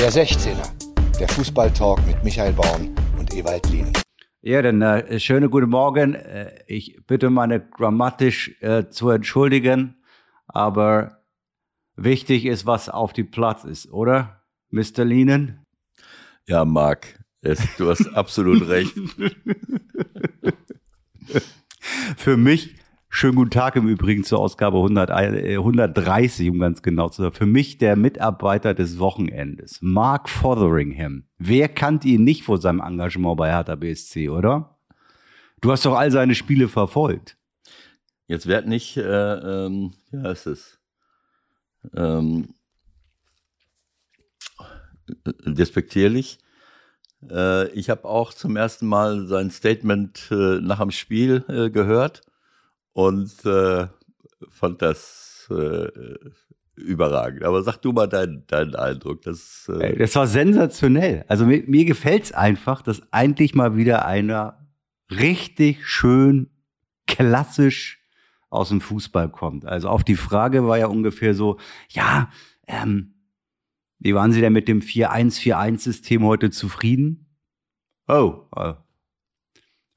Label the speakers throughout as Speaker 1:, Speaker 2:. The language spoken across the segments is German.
Speaker 1: Der 16er, der Fußballtalk mit Michael Baum und Ewald Lien.
Speaker 2: Ja, dann äh, schöne guten Morgen. Äh, ich bitte meine grammatisch äh, zu entschuldigen, aber wichtig ist, was auf dem Platz ist, oder, Mr. Lienen?
Speaker 3: Ja, Marc, es, du hast absolut recht.
Speaker 2: Für mich Schönen guten Tag im Übrigen zur Ausgabe 100, äh, 130, um ganz genau zu sein. Für mich der Mitarbeiter des Wochenendes, Mark Fotheringham. Wer kannte ihn nicht vor seinem Engagement bei Hertha BSC, oder? Du hast doch all seine Spiele verfolgt.
Speaker 3: Jetzt werd nicht, äh, ähm, wie heißt es? Ähm, despektierlich. Äh, ich habe auch zum ersten Mal sein Statement äh, nach dem Spiel äh, gehört und äh, fand das äh, überragend. Aber sag du mal deinen, deinen Eindruck. Das,
Speaker 2: äh das war sensationell. Also mir, mir gefällt's einfach, dass eigentlich mal wieder einer richtig schön klassisch aus dem Fußball kommt. Also auf die Frage war ja ungefähr so, ja, ähm, wie waren Sie denn mit dem 4-1-4-1-System heute zufrieden? Oh, äh,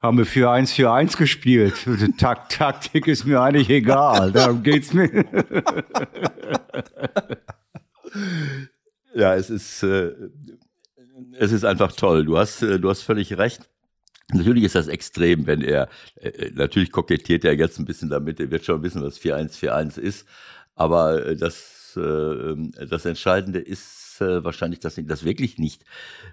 Speaker 2: haben wir 4-1-4-1 gespielt. Tak Taktik ist mir eigentlich egal. Darum geht's mir.
Speaker 3: ja, es ist, äh, es ist einfach toll. Du hast, äh, du hast völlig recht. Natürlich ist das extrem, wenn er, äh, natürlich kokettiert er jetzt ein bisschen damit, er wird schon wissen, was 4-1-4-1 ist, aber äh, das, äh, das Entscheidende ist, äh, wahrscheinlich, dass ihn das wirklich nicht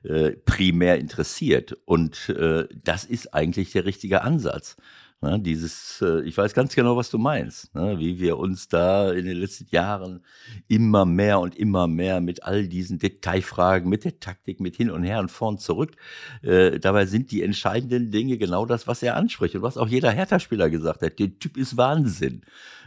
Speaker 3: äh, primär interessiert. Und äh, das ist eigentlich der richtige Ansatz. Ne, dieses, äh, ich weiß ganz genau, was du meinst, ne, wie wir uns da in den letzten Jahren immer mehr und immer mehr mit all diesen Detailfragen, mit der Taktik, mit hin und her und vorn zurück. Äh, dabei sind die entscheidenden Dinge genau das, was er anspricht und was auch jeder Hertha-Spieler gesagt hat. Der Typ ist Wahnsinn,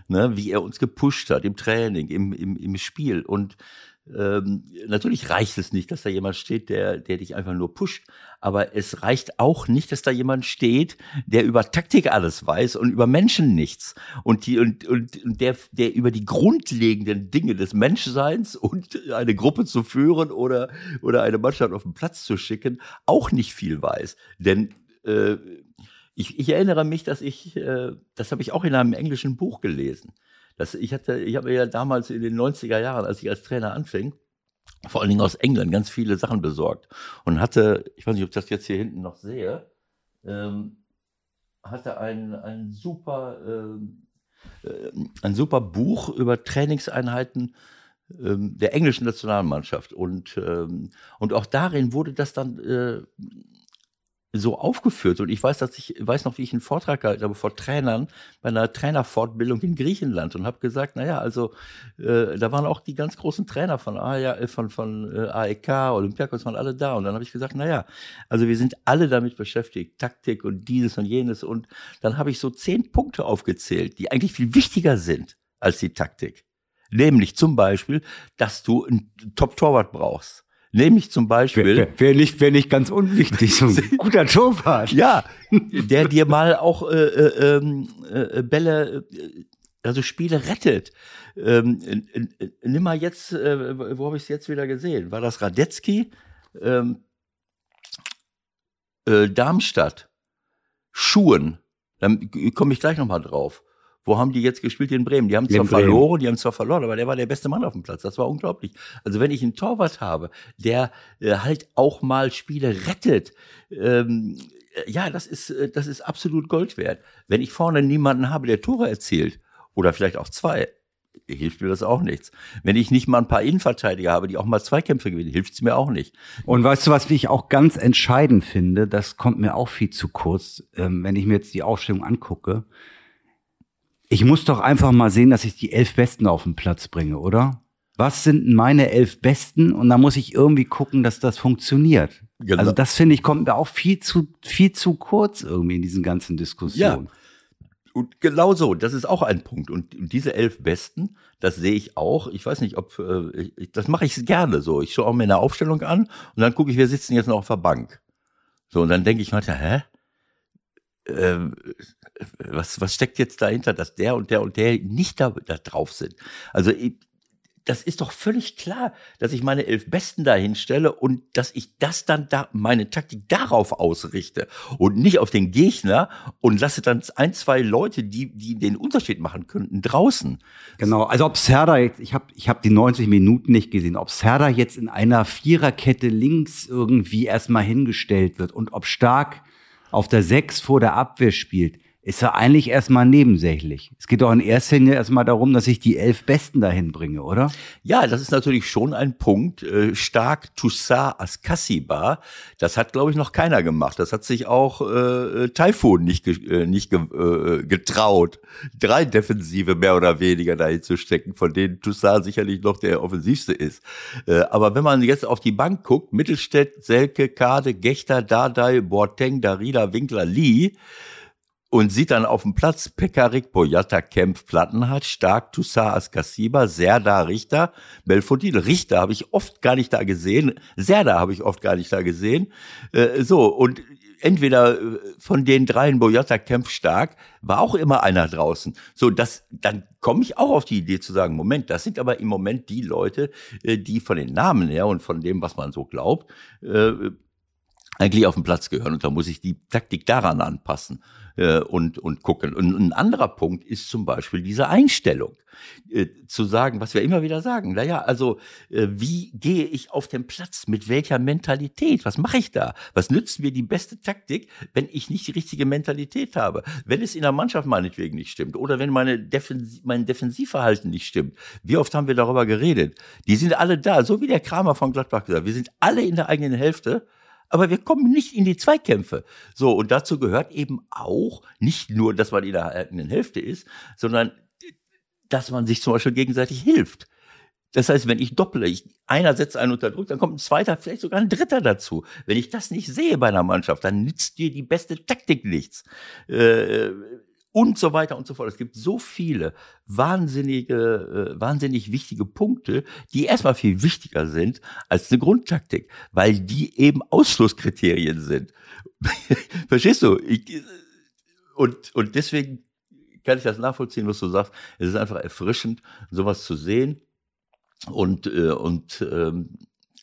Speaker 3: ne, wie er uns gepusht hat im Training, im, im, im Spiel und ähm, natürlich reicht es nicht, dass da jemand steht, der, der dich einfach nur pusht, aber es reicht auch nicht, dass da jemand steht, der über Taktik alles weiß und über Menschen nichts. Und die und, und, und der, der über die grundlegenden Dinge des Menschseins und eine Gruppe zu führen oder oder eine Mannschaft auf den Platz zu schicken auch nicht viel weiß, denn äh, ich, ich erinnere mich, dass ich, äh, das habe ich auch in einem englischen Buch gelesen das, ich hatte, ich habe ja damals in den 90er Jahren, als ich als Trainer anfing, vor allen Dingen aus England ganz viele Sachen besorgt und hatte, ich weiß nicht, ob ich das jetzt hier hinten noch sehe, ähm, hatte ein, ein super, ähm, äh, ein super Buch über Trainingseinheiten ähm, der englischen Nationalmannschaft und ähm, und auch darin wurde das dann äh, so aufgeführt. Und ich weiß, dass ich weiß noch, wie ich einen Vortrag gehalten habe vor Trainern bei einer Trainerfortbildung in Griechenland und habe gesagt, naja, also äh, da waren auch die ganz großen Trainer von AEK, äh, von, von äh, AEK, Olympiakos waren alle da. Und dann habe ich gesagt, naja, also wir sind alle damit beschäftigt, Taktik und dieses und jenes. Und dann habe ich so zehn Punkte aufgezählt, die eigentlich viel wichtiger sind als die Taktik. Nämlich zum Beispiel, dass du einen Top-Torwart brauchst Nämlich zum Beispiel.
Speaker 2: Wäre wär nicht, wär nicht ganz unwichtig, so ein guter Torwart.
Speaker 3: Ja, der dir mal auch äh, äh, ähm, äh, Bälle, äh, also Spiele rettet. Ähm, nimm mal jetzt, äh, wo habe ich es jetzt wieder gesehen? War das Radetzky? Ähm, äh, Darmstadt. Schuhen. Dann komme ich gleich nochmal drauf. Wo haben die jetzt gespielt in Bremen? Die haben zwar verloren, die haben zwar verloren, aber der war der beste Mann auf dem Platz. Das war unglaublich. Also wenn ich einen Torwart habe, der äh, halt auch mal Spiele rettet, ähm, ja, das ist, äh, das ist absolut Gold wert. Wenn ich vorne niemanden habe, der Tore erzielt, oder vielleicht auch zwei, hilft mir das auch nichts. Wenn ich nicht mal ein paar Innenverteidiger habe, die auch mal Zweikämpfe gewinnen, hilft es mir auch nicht.
Speaker 2: Und weißt du, was ich auch ganz entscheidend finde, das kommt mir auch viel zu kurz, ähm, wenn ich mir jetzt die Aufstellung angucke. Ich muss doch einfach mal sehen, dass ich die elf Besten auf den Platz bringe, oder? Was sind meine elf Besten? Und da muss ich irgendwie gucken, dass das funktioniert. Genau. Also das finde ich kommt mir auch viel zu viel zu kurz irgendwie in diesen ganzen Diskussionen.
Speaker 3: Ja. Und genau so, das ist auch ein Punkt. Und diese elf Besten, das sehe ich auch. Ich weiß nicht, ob äh, ich, das mache ich gerne so. Ich schaue mir eine Aufstellung an und dann gucke ich, wir sitzen jetzt noch auf der Bank. So und dann denke ich manchmal, hä? Äh, was, was steckt jetzt dahinter, dass der und der und der nicht da, da drauf sind? Also das ist doch völlig klar, dass ich meine elf Besten dahin stelle und dass ich das dann da, meine Taktik darauf ausrichte und nicht auf den Gegner und lasse dann ein, zwei Leute, die, die den Unterschied machen könnten, draußen.
Speaker 2: Genau, also ob Serda jetzt, ich habe ich hab die 90 Minuten nicht gesehen, ob Serda jetzt in einer Viererkette links irgendwie erstmal hingestellt wird und ob Stark auf der Sechs vor der Abwehr spielt, ist ja eigentlich erstmal nebensächlich. Es geht doch in erster Linie erstmal darum, dass ich die elf Besten dahin bringe, oder?
Speaker 3: Ja, das ist natürlich schon ein Punkt. Äh, stark Toussaint Askasiba, das hat, glaube ich, noch keiner gemacht. Das hat sich auch äh, Taifun nicht, äh, nicht ge äh, getraut, drei Defensive mehr oder weniger dahin zu stecken, von denen Toussaint sicherlich noch der offensivste ist. Äh, aber wenn man jetzt auf die Bank guckt, Mittelstädt, Selke, Kade, Gechter, Dardai, Boateng, Darida, Winkler, Lee, und sieht dann auf dem Platz Pekarik, Boyata, Kempf, Plattenhardt, Stark, Toussaint, Askasiba, Serda, Richter, Belfodil. Richter habe ich oft gar nicht da gesehen, Serda habe ich oft gar nicht da gesehen. Äh, so, und entweder äh, von den dreien, Boyata, Kempf, Stark, war auch immer einer draußen. So, das, dann komme ich auch auf die Idee zu sagen, Moment, das sind aber im Moment die Leute, äh, die von den Namen her und von dem, was man so glaubt, äh, eigentlich auf den Platz gehören. Und da muss ich die Taktik daran anpassen äh, und, und gucken. Und ein anderer Punkt ist zum Beispiel diese Einstellung. Äh, zu sagen, was wir immer wieder sagen, naja, also äh, wie gehe ich auf den Platz, mit welcher Mentalität, was mache ich da? Was nützt mir die beste Taktik, wenn ich nicht die richtige Mentalität habe? Wenn es in der Mannschaft meinetwegen nicht stimmt oder wenn meine Defensiv, mein Defensivverhalten nicht stimmt. Wie oft haben wir darüber geredet? Die sind alle da, so wie der Kramer von Gladbach gesagt, wir sind alle in der eigenen Hälfte aber wir kommen nicht in die Zweikämpfe. So, und dazu gehört eben auch nicht nur, dass man in der eigenen Hälfte ist, sondern dass man sich zum Beispiel gegenseitig hilft. Das heißt, wenn ich dopple, ich, einer setzt einen unter Druck, dann kommt ein zweiter, vielleicht sogar ein dritter dazu. Wenn ich das nicht sehe bei einer Mannschaft, dann nützt dir die beste Taktik nichts. Äh, und so weiter und so fort. Es gibt so viele wahnsinnige, äh, wahnsinnig wichtige Punkte, die erstmal viel wichtiger sind als eine Grundtaktik, weil die eben Ausschlusskriterien sind. Verstehst du? Ich, und, und deswegen kann ich das nachvollziehen, was du sagst. Es ist einfach erfrischend, sowas zu sehen und, äh, und ähm,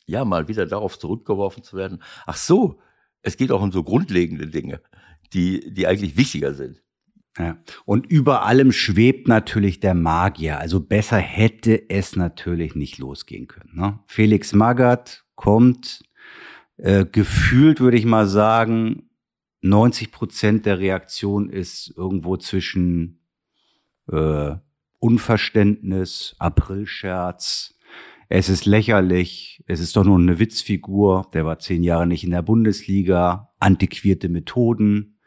Speaker 3: ja, mal wieder darauf zurückgeworfen zu werden. Ach so, es geht auch um so grundlegende Dinge, die, die eigentlich wichtiger sind.
Speaker 2: Ja. Und über allem schwebt natürlich der Magier. Also besser hätte es natürlich nicht losgehen können. Ne? Felix Magath kommt, äh, gefühlt würde ich mal sagen, 90 Prozent der Reaktion ist irgendwo zwischen äh, Unverständnis, Aprilscherz, es ist lächerlich, es ist doch nur eine Witzfigur, der war zehn Jahre nicht in der Bundesliga, antiquierte Methoden,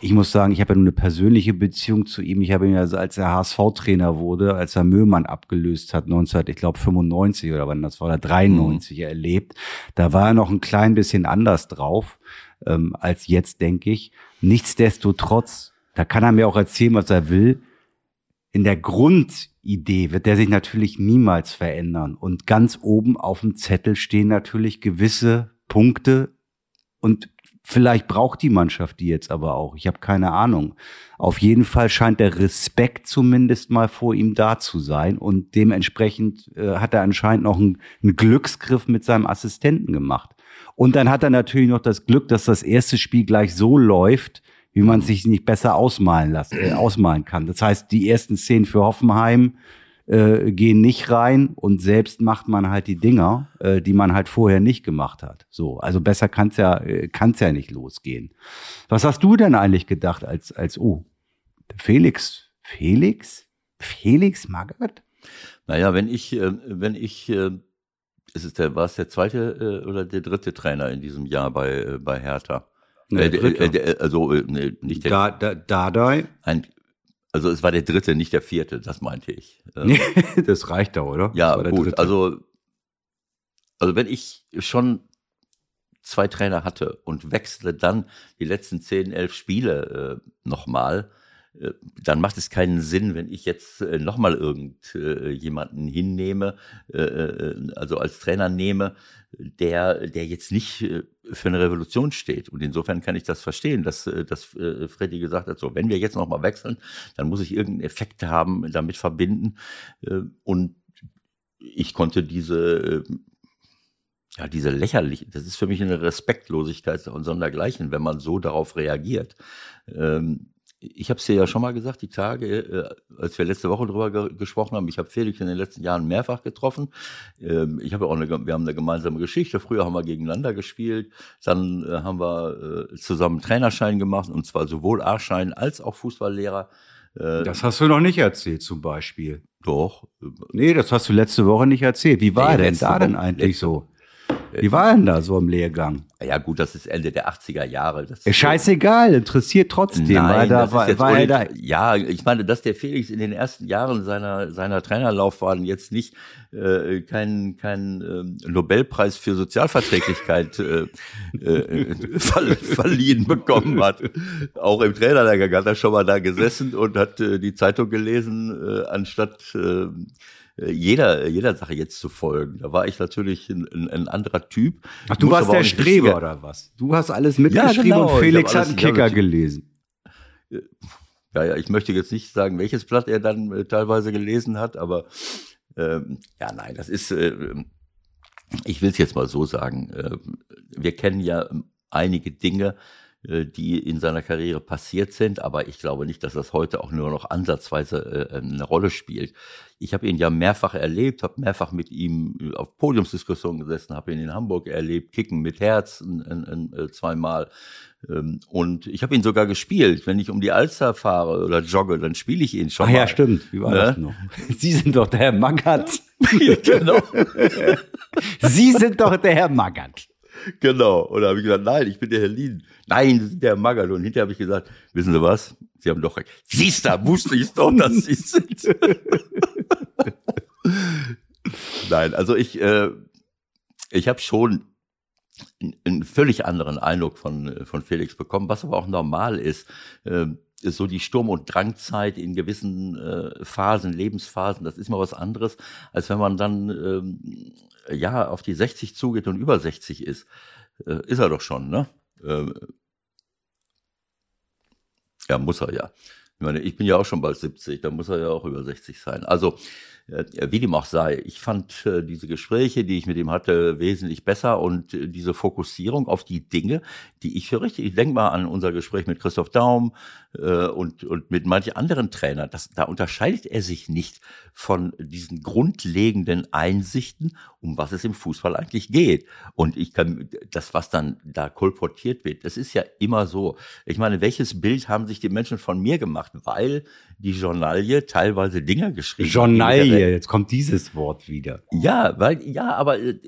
Speaker 2: ich muss sagen, ich habe ja nur eine persönliche Beziehung zu ihm. Ich habe ihn ja, als er HSV-Trainer wurde, als er Möhmann abgelöst hat, 19, ich glaube 95 oder wann das war, oder 93 mhm. erlebt. Da war er noch ein klein bisschen anders drauf ähm, als jetzt, denke ich. Nichtsdestotrotz, da kann er mir auch erzählen, was er will. In der Grundidee wird der sich natürlich niemals verändern. Und ganz oben auf dem Zettel stehen natürlich gewisse Punkte und Vielleicht braucht die Mannschaft die jetzt aber auch. Ich habe keine Ahnung. Auf jeden Fall scheint der Respekt zumindest mal vor ihm da zu sein und dementsprechend äh, hat er anscheinend noch einen, einen Glücksgriff mit seinem Assistenten gemacht. Und dann hat er natürlich noch das Glück, dass das erste Spiel gleich so läuft, wie man sich nicht besser ausmalen lassen, äh, ausmalen kann. Das heißt, die ersten Szenen für Hoffenheim äh, gehen nicht rein und selbst macht man halt die Dinger, äh, die man halt vorher nicht gemacht hat. So, also besser kann's ja äh, kann's ja nicht losgehen. Was hast du denn eigentlich gedacht als als oh Felix Felix Felix Magath?
Speaker 3: Naja, wenn ich äh, wenn ich äh, ist es der war es der zweite äh, oder der dritte Trainer in diesem Jahr bei äh, bei Hertha?
Speaker 2: Nee, äh,
Speaker 3: also nicht der
Speaker 2: da, da, Dardai.
Speaker 3: Ein, also es war der dritte, nicht der vierte, das meinte ich.
Speaker 2: Ähm, das reicht da, oder?
Speaker 3: Ja, gut. Dritte. Also, also wenn ich schon zwei Trainer hatte und wechsle dann die letzten zehn, elf Spiele äh, nochmal, dann macht es keinen Sinn, wenn ich jetzt äh, nochmal irgendjemanden äh, hinnehme, äh, äh, also als Trainer nehme, der, der jetzt nicht äh, für eine Revolution steht. Und insofern kann ich das verstehen, dass, äh, dass äh, Freddy gesagt hat, so, wenn wir jetzt nochmal wechseln, dann muss ich irgendeinen Effekt haben, damit verbinden. Und ich konnte diese, äh, ja, diese lächerlich, das ist für mich eine Respektlosigkeit und sondergleichen, wenn man so darauf reagiert. Ähm, ich habe es dir ja schon mal gesagt, die Tage, äh, als wir letzte Woche drüber ge gesprochen haben, ich habe Felix in den letzten Jahren mehrfach getroffen. Ähm, ich habe auch eine, wir haben eine gemeinsame Geschichte. Früher haben wir gegeneinander gespielt, dann äh, haben wir äh, zusammen Trainerschein gemacht und zwar sowohl A-Schein als auch Fußballlehrer.
Speaker 2: Äh, das hast du noch nicht erzählt, zum Beispiel.
Speaker 3: Doch.
Speaker 2: Nee, das hast du letzte Woche nicht erzählt. Wie war nee, denn da Woche, denn eigentlich so? Wie war denn da so im Lehrgang?
Speaker 3: Ja gut, das ist Ende der 80er Jahre. Das
Speaker 2: scheißegal, interessiert trotzdem.
Speaker 3: Nein, da, war, war er da. Ja, ich meine, dass der Felix in den ersten Jahren seiner, seiner Trainerlaufbahn jetzt nicht äh, keinen kein, äh, Nobelpreis für Sozialverträglichkeit äh, äh, verliehen bekommen hat. Auch im Trainerlehrgang hat er schon mal da gesessen und hat äh, die Zeitung gelesen, äh, anstatt äh, äh, jeder, jeder Sache jetzt zu folgen. Da war ich natürlich ein, ein, ein anderer Typ.
Speaker 2: Ach, du warst der Streber oder was? Du hast alles mitgeschrieben ja, genau. und Felix hat einen Kicker gelesen.
Speaker 3: Ja, ja, ich möchte jetzt nicht sagen, welches Blatt er dann äh, teilweise gelesen hat, aber ähm, ja, nein, das ist, äh, ich will es jetzt mal so sagen, äh, wir kennen ja einige Dinge, äh, die in seiner Karriere passiert sind, aber ich glaube nicht, dass das heute auch nur noch ansatzweise äh, eine Rolle spielt. Ich habe ihn ja mehrfach erlebt, habe mehrfach mit ihm äh, auf Podiumsdiskussionen gesessen, habe ihn in Hamburg erlebt, Kicken mit Herz zweimal. Ähm, und ich habe ihn sogar gespielt. Wenn ich um die Alster fahre oder jogge, dann spiele ich ihn schon.
Speaker 2: Mal. ja, stimmt. Wie war ne? das noch? Sie sind doch der Herr Magath.
Speaker 3: genau.
Speaker 2: Sie sind doch der Herr Magath.
Speaker 3: Genau. Und da habe ich gesagt, nein, ich bin der Herr Lien. Nein, das ist der Magal. Und hinterher habe ich gesagt, wissen Sie was? Sie haben doch recht. Siehst du, wusste ich doch, dass Sie sind. nein, also ich, äh, ich habe schon einen völlig anderen Eindruck von, von Felix bekommen, was aber auch normal ist. Äh, so die Sturm- und Drangzeit in gewissen äh, Phasen, Lebensphasen, das ist mal was anderes, als wenn man dann ähm, ja auf die 60 zugeht und über 60 ist. Äh, ist er doch schon, ne? Äh, ja, muss er ja. Ich meine, ich bin ja auch schon bald 70, da muss er ja auch über 60 sein. Also wie dem auch sei, ich fand äh, diese Gespräche, die ich mit ihm hatte, wesentlich besser und äh, diese Fokussierung auf die Dinge, die ich für richtig, ich denke mal an unser Gespräch mit Christoph Daum und, und mit manchen anderen Trainern, das, da unterscheidet er sich nicht von diesen grundlegenden Einsichten, um was es im Fußball eigentlich geht. Und ich kann, das, was dann da kolportiert wird, das ist ja immer so. Ich meine, welches Bild haben sich die Menschen von mir gemacht? Weil die Journalie teilweise Dinge geschrieben
Speaker 2: Journalie, jetzt kommt dieses Wort wieder.
Speaker 3: Ja, weil, ja, aber äh,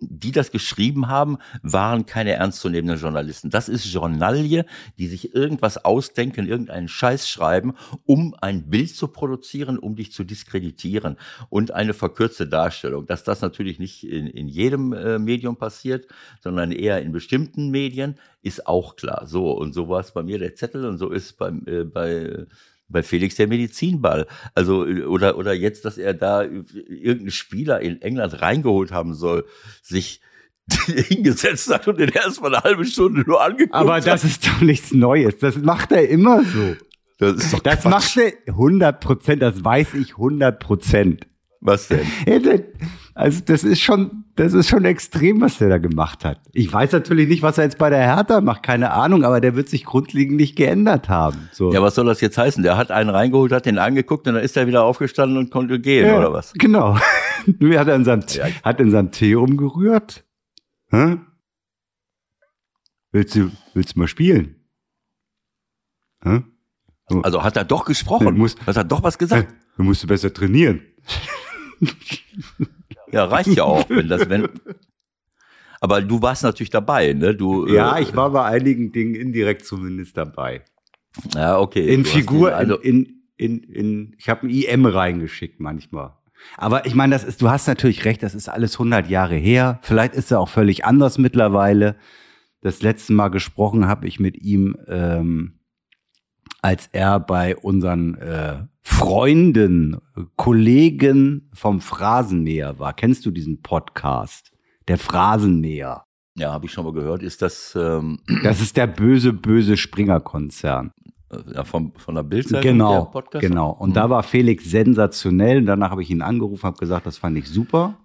Speaker 3: die das geschrieben haben, waren keine ernstzunehmenden Journalisten. Das ist Journalie, die sich irgendwas ausdenken, irgendeinen Scheiß schreiben, um ein Bild zu produzieren, um dich zu diskreditieren und eine verkürzte Darstellung. Dass das natürlich nicht in, in jedem äh, Medium passiert, sondern eher in bestimmten Medien, ist auch klar. So, und so war es bei mir der Zettel und so ist beim, äh, bei bei Felix der Medizinball. Also, oder, oder jetzt, dass er da irgendeinen Spieler in England reingeholt haben soll, sich hingesetzt hat und den erstmal eine halbe Stunde nur angeguckt
Speaker 2: Aber das
Speaker 3: hat.
Speaker 2: ist doch nichts Neues. Das macht er immer so.
Speaker 3: Das ist doch
Speaker 2: Das Quatsch. macht er 100 Prozent. Das weiß ich 100 Prozent.
Speaker 3: Was denn?
Speaker 2: Also das ist schon, das ist schon extrem, was der da gemacht hat. Ich weiß natürlich nicht, was er jetzt bei der Hertha macht, keine Ahnung, aber der wird sich grundlegend nicht geändert haben. So.
Speaker 3: Ja, was soll das jetzt heißen? Der hat einen reingeholt, hat den angeguckt und dann ist er wieder aufgestanden und konnte gehen, ja, oder was?
Speaker 2: Genau. Nur hat er in seinem, ja. hat in seinem Tee rumgerührt. Hä? Willst du, willst du mal spielen?
Speaker 3: Hä? Also hat er doch gesprochen. Du musst, hat er doch was gesagt?
Speaker 2: Du musst besser trainieren
Speaker 3: ja, reicht ja auch, wenn das, wenn. Aber du warst natürlich dabei, ne? Du,
Speaker 2: ja, äh, ich war bei einigen Dingen indirekt zumindest dabei.
Speaker 3: Ja, okay.
Speaker 2: In Figur, also in, in, in, in, ich habe ein IM reingeschickt manchmal. Aber ich meine, das ist, du hast natürlich recht, das ist alles 100 Jahre her. Vielleicht ist er auch völlig anders mittlerweile. Das letzte Mal gesprochen habe ich mit ihm, ähm, als er bei unseren äh, Freunden, Kollegen vom Phrasenmäher war. Kennst du diesen Podcast? Der Phrasenmäher.
Speaker 3: Ja, habe ich schon mal gehört. Ist das? Ähm
Speaker 2: das ist der böse, böse Springer-Konzern.
Speaker 3: ja, vom, von der Bildzeitung.
Speaker 2: Genau, genau. Und mhm. da war Felix sensationell. Und danach habe ich ihn angerufen, habe gesagt, das fand ich super.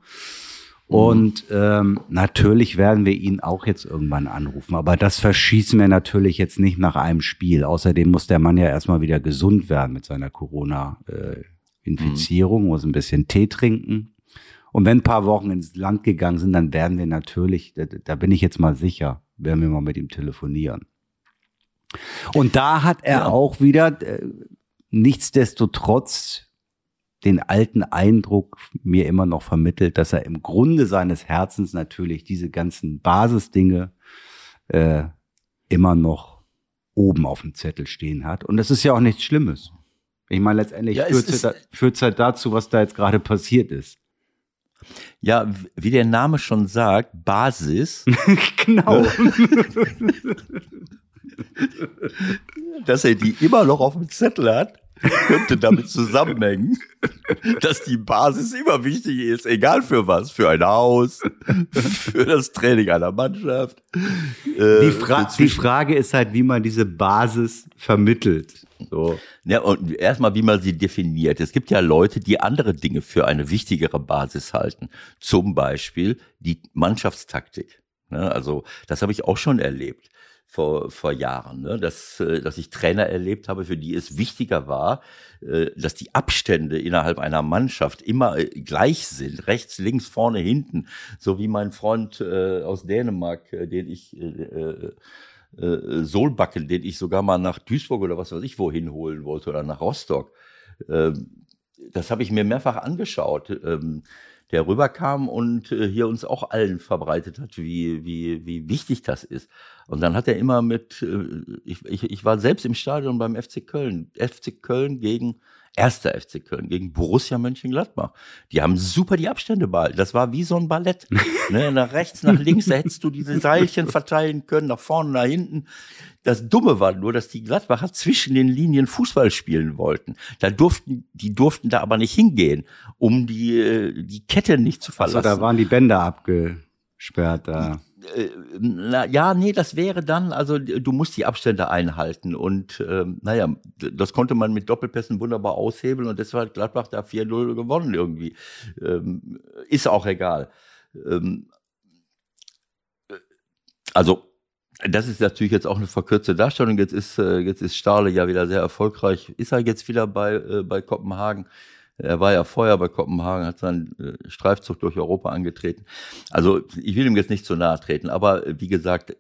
Speaker 2: Mhm. Und ähm, natürlich werden wir ihn auch jetzt irgendwann anrufen. Aber das verschießen wir natürlich jetzt nicht nach einem Spiel. Außerdem muss der Mann ja erstmal wieder gesund werden mit seiner Corona-Infizierung, äh, muss ein bisschen Tee trinken. Und wenn ein paar Wochen ins Land gegangen sind, dann werden wir natürlich, da, da bin ich jetzt mal sicher, werden wir mal mit ihm telefonieren. Und da hat er ja. auch wieder, äh, nichtsdestotrotz, den alten Eindruck mir immer noch vermittelt, dass er im Grunde seines Herzens natürlich diese ganzen Basisdinge äh, immer noch oben auf dem Zettel stehen hat. Und das ist ja auch nichts Schlimmes. Ich meine, letztendlich ja, führt es da, halt dazu, was da jetzt gerade passiert ist.
Speaker 3: Ja, wie der Name schon sagt, Basis.
Speaker 2: genau.
Speaker 3: Dass er die immer noch auf dem Zettel hat, könnte damit zusammenhängen, dass die Basis immer wichtig ist, egal für was, für ein Haus, für das Training einer Mannschaft.
Speaker 2: Äh, die, Fra die Frage ist halt, wie man diese Basis vermittelt.
Speaker 3: So. Ja, und erstmal, wie man sie definiert. Es gibt ja Leute, die andere Dinge für eine wichtigere Basis halten. Zum Beispiel die Mannschaftstaktik. Ne, also, das habe ich auch schon erlebt vor, vor Jahren, ne? dass, äh, dass ich Trainer erlebt habe, für die es wichtiger war, äh, dass die Abstände innerhalb einer Mannschaft immer äh, gleich sind, rechts, links, vorne, hinten, so wie mein Freund aus Dänemark, den ich Solbacken, den ich sogar mal nach Duisburg oder was weiß ich wohin holen wollte oder nach Rostock. Ähm, das habe ich mir mehrfach angeschaut. Der rüberkam und äh, hier uns auch allen verbreitet hat, wie, wie, wie wichtig das ist. Und dann hat er immer mit, äh, ich, ich, ich war selbst im Stadion beim FC Köln, FC Köln gegen erster FC Köln gegen Borussia Mönchengladbach. Die haben super die Abstände behalten. Das war wie so ein Ballett. ne, nach rechts, nach links, da hättest du diese Seilchen verteilen können, nach vorne, nach hinten. Das Dumme war nur, dass die Gladbacher zwischen den Linien Fußball spielen wollten. Da durften, die durften da aber nicht hingehen, um die, äh, die Kette nicht zu verlassen. Also
Speaker 2: da waren die Bänder abgesperrt da.
Speaker 3: Äh, na, ja, nee, das wäre dann, also du musst die Abstände einhalten und ähm, naja, das konnte man mit Doppelpässen wunderbar aushebeln und deshalb hat Gladbach da 4-0 gewonnen irgendwie. Ähm, ist auch egal. Ähm, also das ist natürlich jetzt auch eine verkürzte Darstellung. Jetzt ist, äh, jetzt ist Stahle ja wieder sehr erfolgreich. Ist er jetzt wieder bei, äh, bei Kopenhagen? Er war ja vorher bei Kopenhagen, hat seinen äh, Streifzug durch Europa angetreten. Also ich will ihm jetzt nicht zu nahe treten, aber äh, wie gesagt,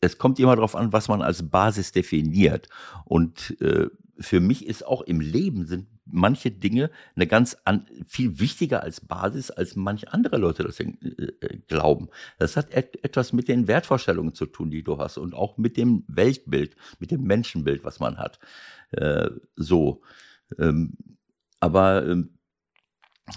Speaker 3: es kommt immer darauf an, was man als Basis definiert. Und äh, für mich ist auch im Leben sind manche Dinge eine ganz an, viel wichtiger als Basis, als manche andere Leute das äh, äh, glauben. Das hat et, etwas mit den Wertvorstellungen zu tun, die du hast und auch mit dem Weltbild, mit dem Menschenbild, was man hat. Äh, so. Ähm, aber ähm,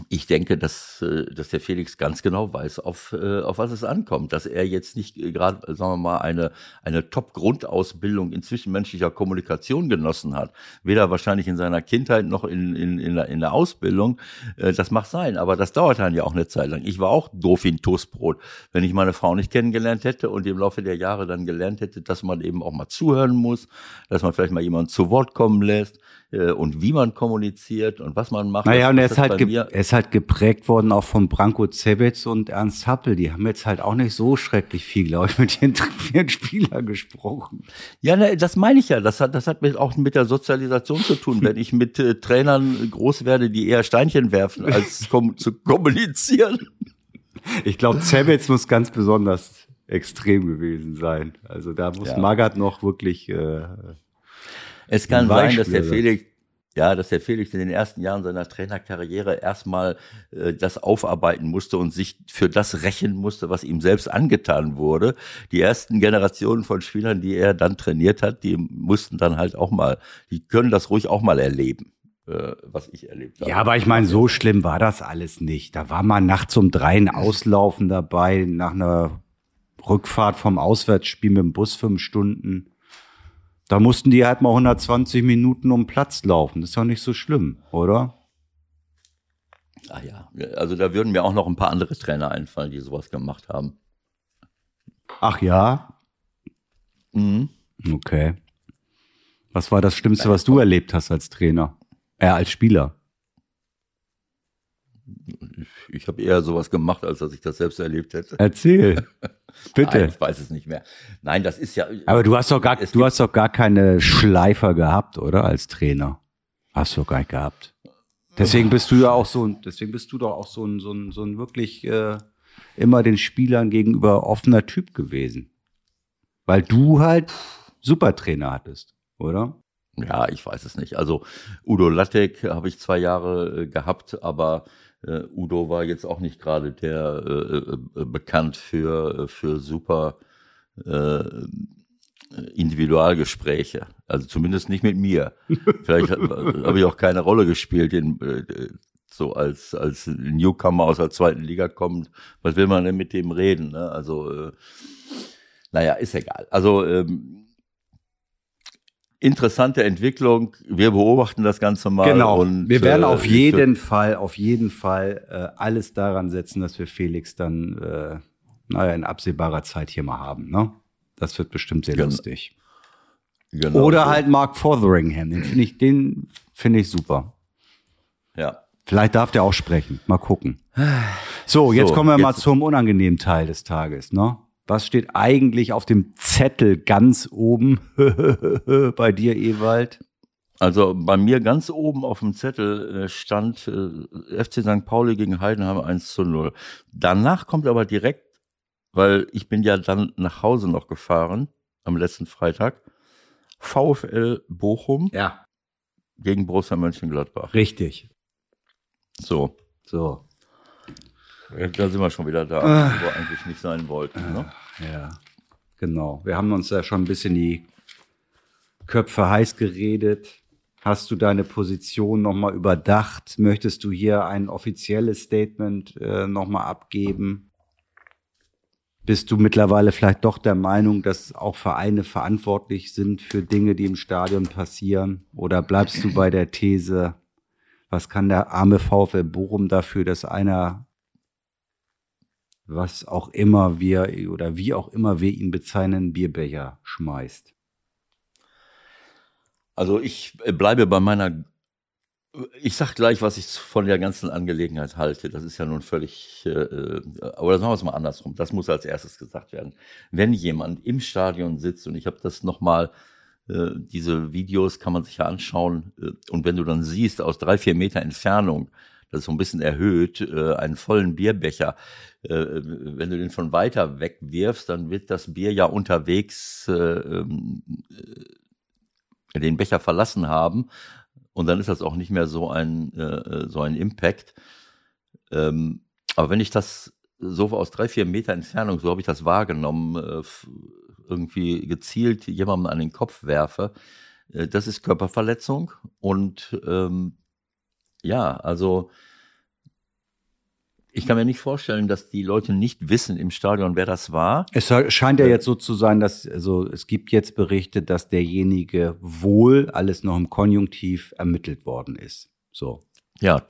Speaker 3: ich denke, dass, äh, dass der Felix ganz genau weiß, auf, äh, auf was es ankommt. Dass er jetzt nicht äh, gerade, sagen wir mal, eine, eine Top-Grundausbildung in zwischenmenschlicher Kommunikation genossen hat. Weder wahrscheinlich in seiner Kindheit noch in, in, in, der, in der Ausbildung. Das mag sein, aber das dauert dann ja auch eine Zeit lang. Ich war auch doof wie ein Toastbrot. Wenn ich meine Frau nicht kennengelernt hätte und im Laufe der Jahre dann gelernt hätte, dass man eben auch mal zuhören muss, dass man vielleicht mal jemanden zu Wort kommen lässt, äh, und wie man kommuniziert und was man macht.
Speaker 2: Naja, und er ist, halt er ist halt geprägt worden auch von Branko Zebetz und Ernst Happel. Die haben jetzt halt auch nicht so schrecklich viel, glaube ich, mit den vielen Spielern gesprochen.
Speaker 3: Ja, ne, das meine ich ja. Das hat, das hat mit, auch mit der Sozialisation zu tun. Wenn ich mit äh, Trainern groß werde, die eher Steinchen werfen, als kom zu kommunizieren.
Speaker 2: Ich glaube, Zebetz muss ganz besonders extrem gewesen sein. Also da muss ja. Magath noch wirklich äh,
Speaker 3: es kann sein, dass der Felix, ja, dass der Felix in den ersten Jahren seiner Trainerkarriere erstmal äh, das aufarbeiten musste und sich für das rächen musste, was ihm selbst angetan wurde. Die ersten Generationen von Spielern, die er dann trainiert hat, die mussten dann halt auch mal, die können das ruhig auch mal erleben äh, was ich erlebt habe.
Speaker 2: Ja, aber ich meine, so schlimm war das alles nicht. Da war man nachts um drei ein Auslaufen dabei, nach einer Rückfahrt vom Auswärtsspiel mit dem Bus fünf Stunden. Da mussten die halt mal 120 Minuten um Platz laufen. Das ist doch nicht so schlimm, oder?
Speaker 3: Ah ja, also da würden mir auch noch ein paar andere Trainer einfallen, die sowas gemacht haben.
Speaker 2: Ach ja? Mhm. Okay. Was war das Schlimmste, was du erlebt hast als Trainer? Äh, als Spieler?
Speaker 3: Ich, habe eher sowas gemacht, als dass ich das selbst erlebt hätte.
Speaker 2: Erzähl. Bitte.
Speaker 3: Nein, ich weiß es nicht mehr. Nein, das ist ja.
Speaker 2: Aber du hast doch gar, du hast doch gar keine Schleifer gehabt, oder? Als Trainer. Hast du gar nicht gehabt. Deswegen bist du ja auch so ein, deswegen bist du doch auch so ein, so ein, so ein wirklich äh, immer den Spielern gegenüber offener Typ gewesen. Weil du halt Supertrainer hattest, oder?
Speaker 3: Ja, ich weiß es nicht. Also Udo Lattek habe ich zwei Jahre äh, gehabt, aber äh, Udo war jetzt auch nicht gerade der äh, äh, bekannt für, äh, für super äh, Individualgespräche. Also zumindest nicht mit mir. Vielleicht habe hab ich auch keine Rolle gespielt, in, so als, als Newcomer aus der zweiten Liga kommt. Was will man denn mit dem reden? Ne? Also, naja, ist egal. Also, ähm, interessante Entwicklung. Wir beobachten das Ganze mal.
Speaker 2: Genau.
Speaker 3: Und,
Speaker 2: wir werden
Speaker 3: äh,
Speaker 2: auf
Speaker 3: ich
Speaker 2: jeden Fall, auf jeden Fall äh, alles daran setzen, dass wir Felix dann, äh, naja, in absehbarer Zeit hier mal haben. Ne? Das wird bestimmt sehr
Speaker 3: Genau.
Speaker 2: lustig.
Speaker 3: Genau
Speaker 2: Oder halt Mark Fotheringham, den finde ich, den finde ich super.
Speaker 3: Ja.
Speaker 2: Vielleicht darf der auch sprechen. Mal gucken. So, jetzt
Speaker 3: So,
Speaker 2: kommen wir mal
Speaker 3: jetzt-
Speaker 2: zum unangenehmen Teil des Tages. Ne? Was steht eigentlich auf dem Zettel ganz oben bei dir, Ewald?
Speaker 3: Also bei mir ganz oben auf dem Zettel äh, stand äh, FC St. Pauli gegen Heidenheim 1 zu 0. Danach kommt aber direkt, weil ich bin ja dann nach Hause noch gefahren am letzten Freitag, VfL Bochum
Speaker 2: Ja,
Speaker 3: gegen Borussia Mönchengladbach.
Speaker 2: richtig.
Speaker 3: So,
Speaker 2: So.
Speaker 3: Da sind wir schon wieder da,
Speaker 2: Ah.
Speaker 3: wo wir eigentlich nicht sein wollten. Ne?
Speaker 2: Ja, genau. Wir haben uns ja schon ein bisschen die Köpfe heiß geredet. Hast du deine Position nochmal überdacht? Möchtest du hier ein offizielles Statement äh, nochmal abgeben? Bist du mittlerweile vielleicht doch der Meinung, dass auch Vereine verantwortlich sind für Dinge, die im Stadion passieren? Oder bleibst du bei der These, was kann der arme VfL Bochum dafür, dass einer was auch immer wir oder wie auch immer wir ihn bezeichnen, Bierbecher schmeißt.
Speaker 3: Also ich äh, bleibe bei meiner. Ich sag gleich, was ich von der ganzen Angelegenheit halte. Das ist ja nun völlig. Äh, äh, oder sagen wir es mal andersrum. Das muss als erstes gesagt werden. Wenn jemand im Stadion sitzt und ich habe das nochmal. Äh, diese Videos kann man sich ja anschauen. Äh, und wenn du dann siehst, aus drei, vier Meter Entfernung, das ist so ein bisschen erhöht, äh, einen vollen Bierbecher, äh, wenn du den von weiter weg wirfst, dann wird das Bier ja unterwegs äh, ähm, äh, den Becher verlassen haben. Und dann ist das auch nicht mehr so ein, äh, so ein Impact. Ähm, aber wenn ich das so aus drei, vier Meter Entfernung, so habe ich das wahrgenommen, äh, irgendwie gezielt jemandem an den Kopf werfe, äh, das ist Körperverletzung. Und ähm, ja, also ich kann mir nicht vorstellen, dass die Leute nicht wissen im Stadion, wer das war.
Speaker 2: Es scheint ja jetzt so zu sein, dass, also es gibt jetzt Berichte, dass derjenige wohl alles noch im Konjunktiv ermittelt worden ist. So.
Speaker 3: Ja,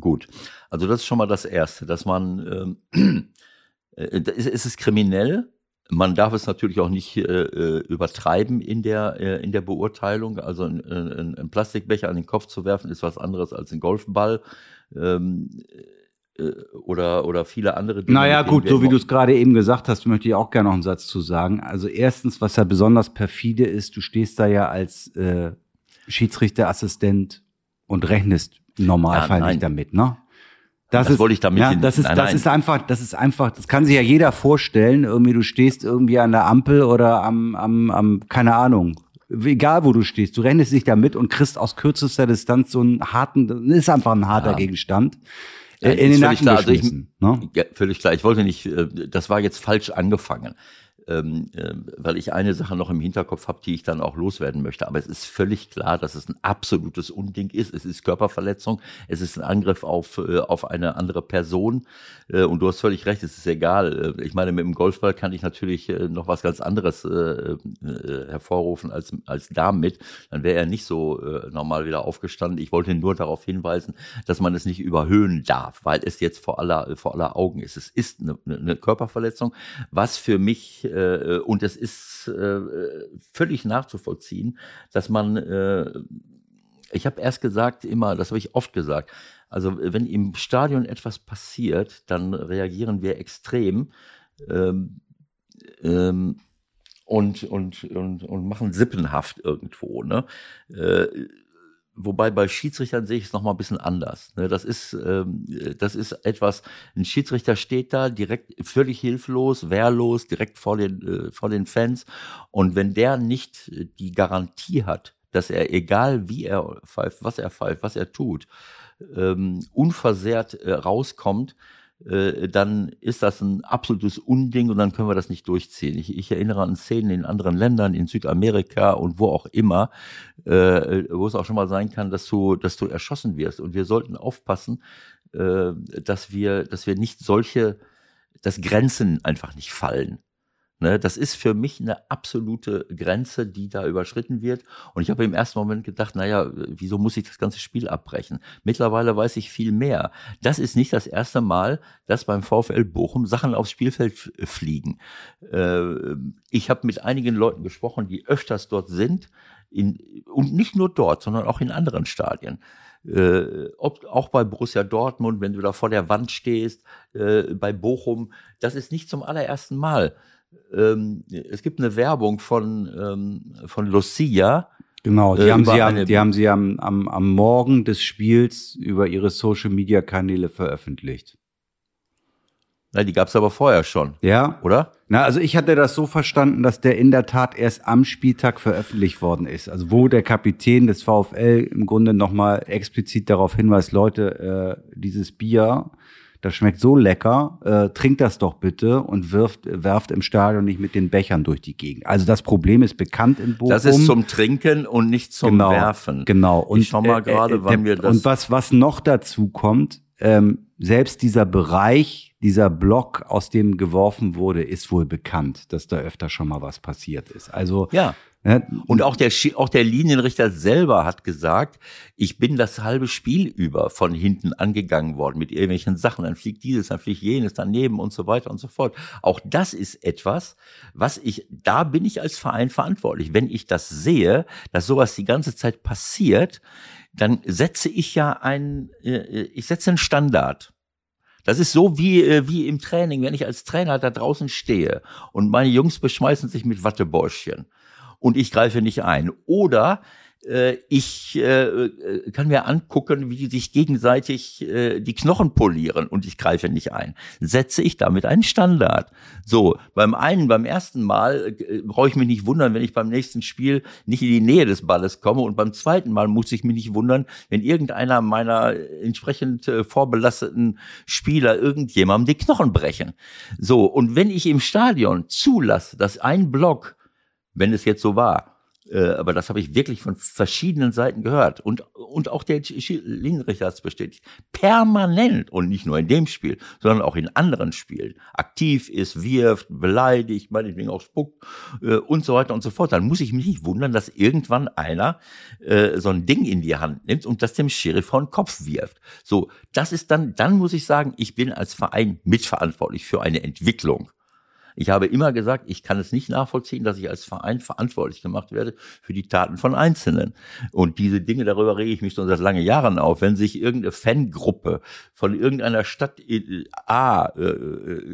Speaker 3: gut. Also das ist schon mal das Erste, dass man, ähm, äh, es ist kriminell. Man darf es natürlich auch nicht äh, äh, übertreiben in der, äh, in der Beurteilung. Also ein, ein, ein Plastikbecher an den Kopf zu werfen, ist was anderes als ein Golfball. Ähm, äh, oder, oder viele andere Dinge.
Speaker 2: Naja, gut, so wie du es gerade eben gesagt hast, möchte ich auch gerne noch einen Satz zu sagen. Also erstens, was ja besonders perfide ist, du stehst da ja als äh, Schiedsrichterassistent und rechnest im Normalfall
Speaker 3: Ja,
Speaker 2: nicht damit, ne?
Speaker 3: Das wollte ich damit
Speaker 2: ja,
Speaker 3: hin-
Speaker 2: das ist,
Speaker 3: nein,
Speaker 2: das
Speaker 3: nein.
Speaker 2: ist einfach, das ist einfach, das kann sich ja jeder vorstellen. Irgendwie, du stehst irgendwie an der Ampel oder am, am, am, keine Ahnung. Egal wo du stehst, du rennst dich da mit und kriegst aus kürzester Distanz so einen harten, das ist einfach ein harter
Speaker 3: Ja.
Speaker 2: Gegenstand.
Speaker 3: Ja,
Speaker 2: in
Speaker 3: ist
Speaker 2: den Nacken
Speaker 3: klar. Also ich-
Speaker 2: ne?
Speaker 3: Ja, völlig klar. Ich wollte nicht, äh, das war jetzt falsch angefangen, ähm, äh, weil ich eine Sache noch im Hinterkopf habe, die ich dann auch loswerden möchte. Aber es ist völlig klar, dass es ein absolutes Unding ist. Es ist Körperverletzung, es ist ein Angriff auf, äh, auf eine andere Person. Äh, und du hast völlig recht, es ist egal. Äh, Ich meine, mit dem Golfball kann ich natürlich äh, noch was ganz anderes äh, hervorrufen als, als damit. Dann wäre er nicht so normal wieder aufgestanden. Ich wollte nur darauf hinweisen, dass man es nicht überhöhen darf, weil es jetzt vor aller, vor aller Augen ist. Es ist eine, eine Körperverletzung, was für mich äh, und es ist äh, völlig nachzuvollziehen, dass man, äh, ich habe erst gesagt immer, das habe ich oft gesagt, also wenn im Stadion etwas passiert, dann reagieren wir extrem ähm, ähm, und, und, und, und machen sippenhaft irgendwo. Ne? Äh, Wobei bei Schiedsrichtern sehe ich es nochmal ein bisschen anders. Ne? Das ist, ähm, das ist etwas, ein Schiedsrichter steht da direkt völlig hilflos, wehrlos, direkt vor den, äh, vor den Fans. Und wenn der nicht die Garantie hat, dass er, egal wie er pfeift, was er pfeift, was er tut, ähm, unversehrt äh, rauskommt, äh, dann ist das ein absolutes Unding und dann können wir das nicht durchziehen. Ich, ich erinnere an Szenen in anderen Ländern, in Südamerika und wo auch immer, äh, wo es auch schon mal sein kann, dass du, dass du erschossen wirst. Und wir sollten aufpassen, äh, dass wir, dass wir nicht solche, dass Grenzen einfach nicht fallen. Ne, das ist für mich eine absolute Grenze, die da überschritten wird. Und ich habe im ersten Moment gedacht, naja, wieso muss ich das ganze Spiel abbrechen? Mittlerweile weiß ich viel mehr. Das ist nicht das erste Mal, dass beim VfL Bochum Sachen aufs Spielfeld fliegen. Äh, ich habe mit einigen Leuten gesprochen, die öfters dort sind. In, und nicht nur dort, sondern auch in anderen Stadien. Äh, ob, auch bei Borussia Dortmund, wenn du da vor der Wand stehst, äh, bei Bochum, das ist nicht zum allerersten Mal ähm, es gibt eine Werbung von, ähm, von Lucia.
Speaker 2: Genau, die äh, haben sie, am, die haben sie am, am, am Morgen des Spiels über ihre Social-Media-Kanäle veröffentlicht.
Speaker 3: Na, die gab es aber vorher schon.
Speaker 2: Ja.
Speaker 3: Oder?
Speaker 2: Na, also ich hatte das so verstanden, dass der in der Tat erst am Spieltag veröffentlicht worden ist. Also wo der Kapitän des VfL im Grunde nochmal explizit darauf hinweist, Leute, äh, dieses Bier das schmeckt so lecker, äh, trinkt das doch bitte und wirft, werft im Stadion nicht mit den Bechern durch die Gegend. Also das Problem ist bekannt in Bochum.
Speaker 3: Das ist zum Trinken und nicht zum
Speaker 2: genau,
Speaker 3: Werfen.
Speaker 2: Genau. Und,
Speaker 3: ich schau mal äh, gerade, äh, wann wir das.
Speaker 2: Und was, was noch dazu kommt, ähm, selbst dieser Bereich, dieser Block, aus dem geworfen wurde, ist wohl bekannt, dass da öfter schon mal was passiert ist. Also
Speaker 3: ja. Und auch der, auch der Linienrichter selber hat gesagt, ich bin das halbe Spiel über von hinten angegangen worden mit irgendwelchen Sachen. Dann fliegt dieses, dann fliegt jenes daneben und so weiter und so fort. Auch das ist etwas, was ich, da bin ich als Verein verantwortlich. Wenn ich das sehe, dass sowas die ganze Zeit passiert, dann setze ich ja ein, äh, ich setze einen Standard. Das ist so wie, äh, wie im Training, wenn ich als Trainer da draußen stehe und meine Jungs beschmeißen sich mit Wattebäuschen und ich greife nicht ein. Oder äh, ich äh, äh, kann mir angucken, wie die sich gegenseitig äh, die Knochen polieren und ich greife nicht ein. Setze ich damit einen Standard. So, beim einen, beim ersten Mal äh, brauche ich mich nicht wundern, wenn ich beim nächsten Spiel nicht in die Nähe des Balles komme und beim zweiten Mal muss ich mich nicht wundern, wenn irgendeiner meiner entsprechend äh, vorbelasteten Spieler irgendjemandem die Knochen brechen. So, und wenn ich im Stadion zulasse, dass ein Block wenn es jetzt so war. Äh, aber das habe ich wirklich von verschiedenen Seiten gehört. Und, und auch der Linienrichter hat es bestätigt. Permanent und nicht nur in dem Spiel, sondern auch in anderen Spielen. Aktiv ist, wirft, beleidigt, meinetwegen auch spuckt äh, und so weiter und so fort. Dann muss ich mich nicht wundern, dass irgendwann einer äh, so ein Ding in die Hand nimmt und das dem Sheriff vor den Kopf wirft. So, das ist dann, dann muss ich sagen, ich bin als Verein mitverantwortlich für eine Entwicklung. Ich habe immer gesagt, ich kann es nicht nachvollziehen, dass ich als Verein verantwortlich gemacht werde für die Taten von Einzelnen. Und diese Dinge, darüber rege ich mich schon seit lange Jahren auf. Wenn sich irgendeine Fangruppe von irgendeiner Stadt A äh,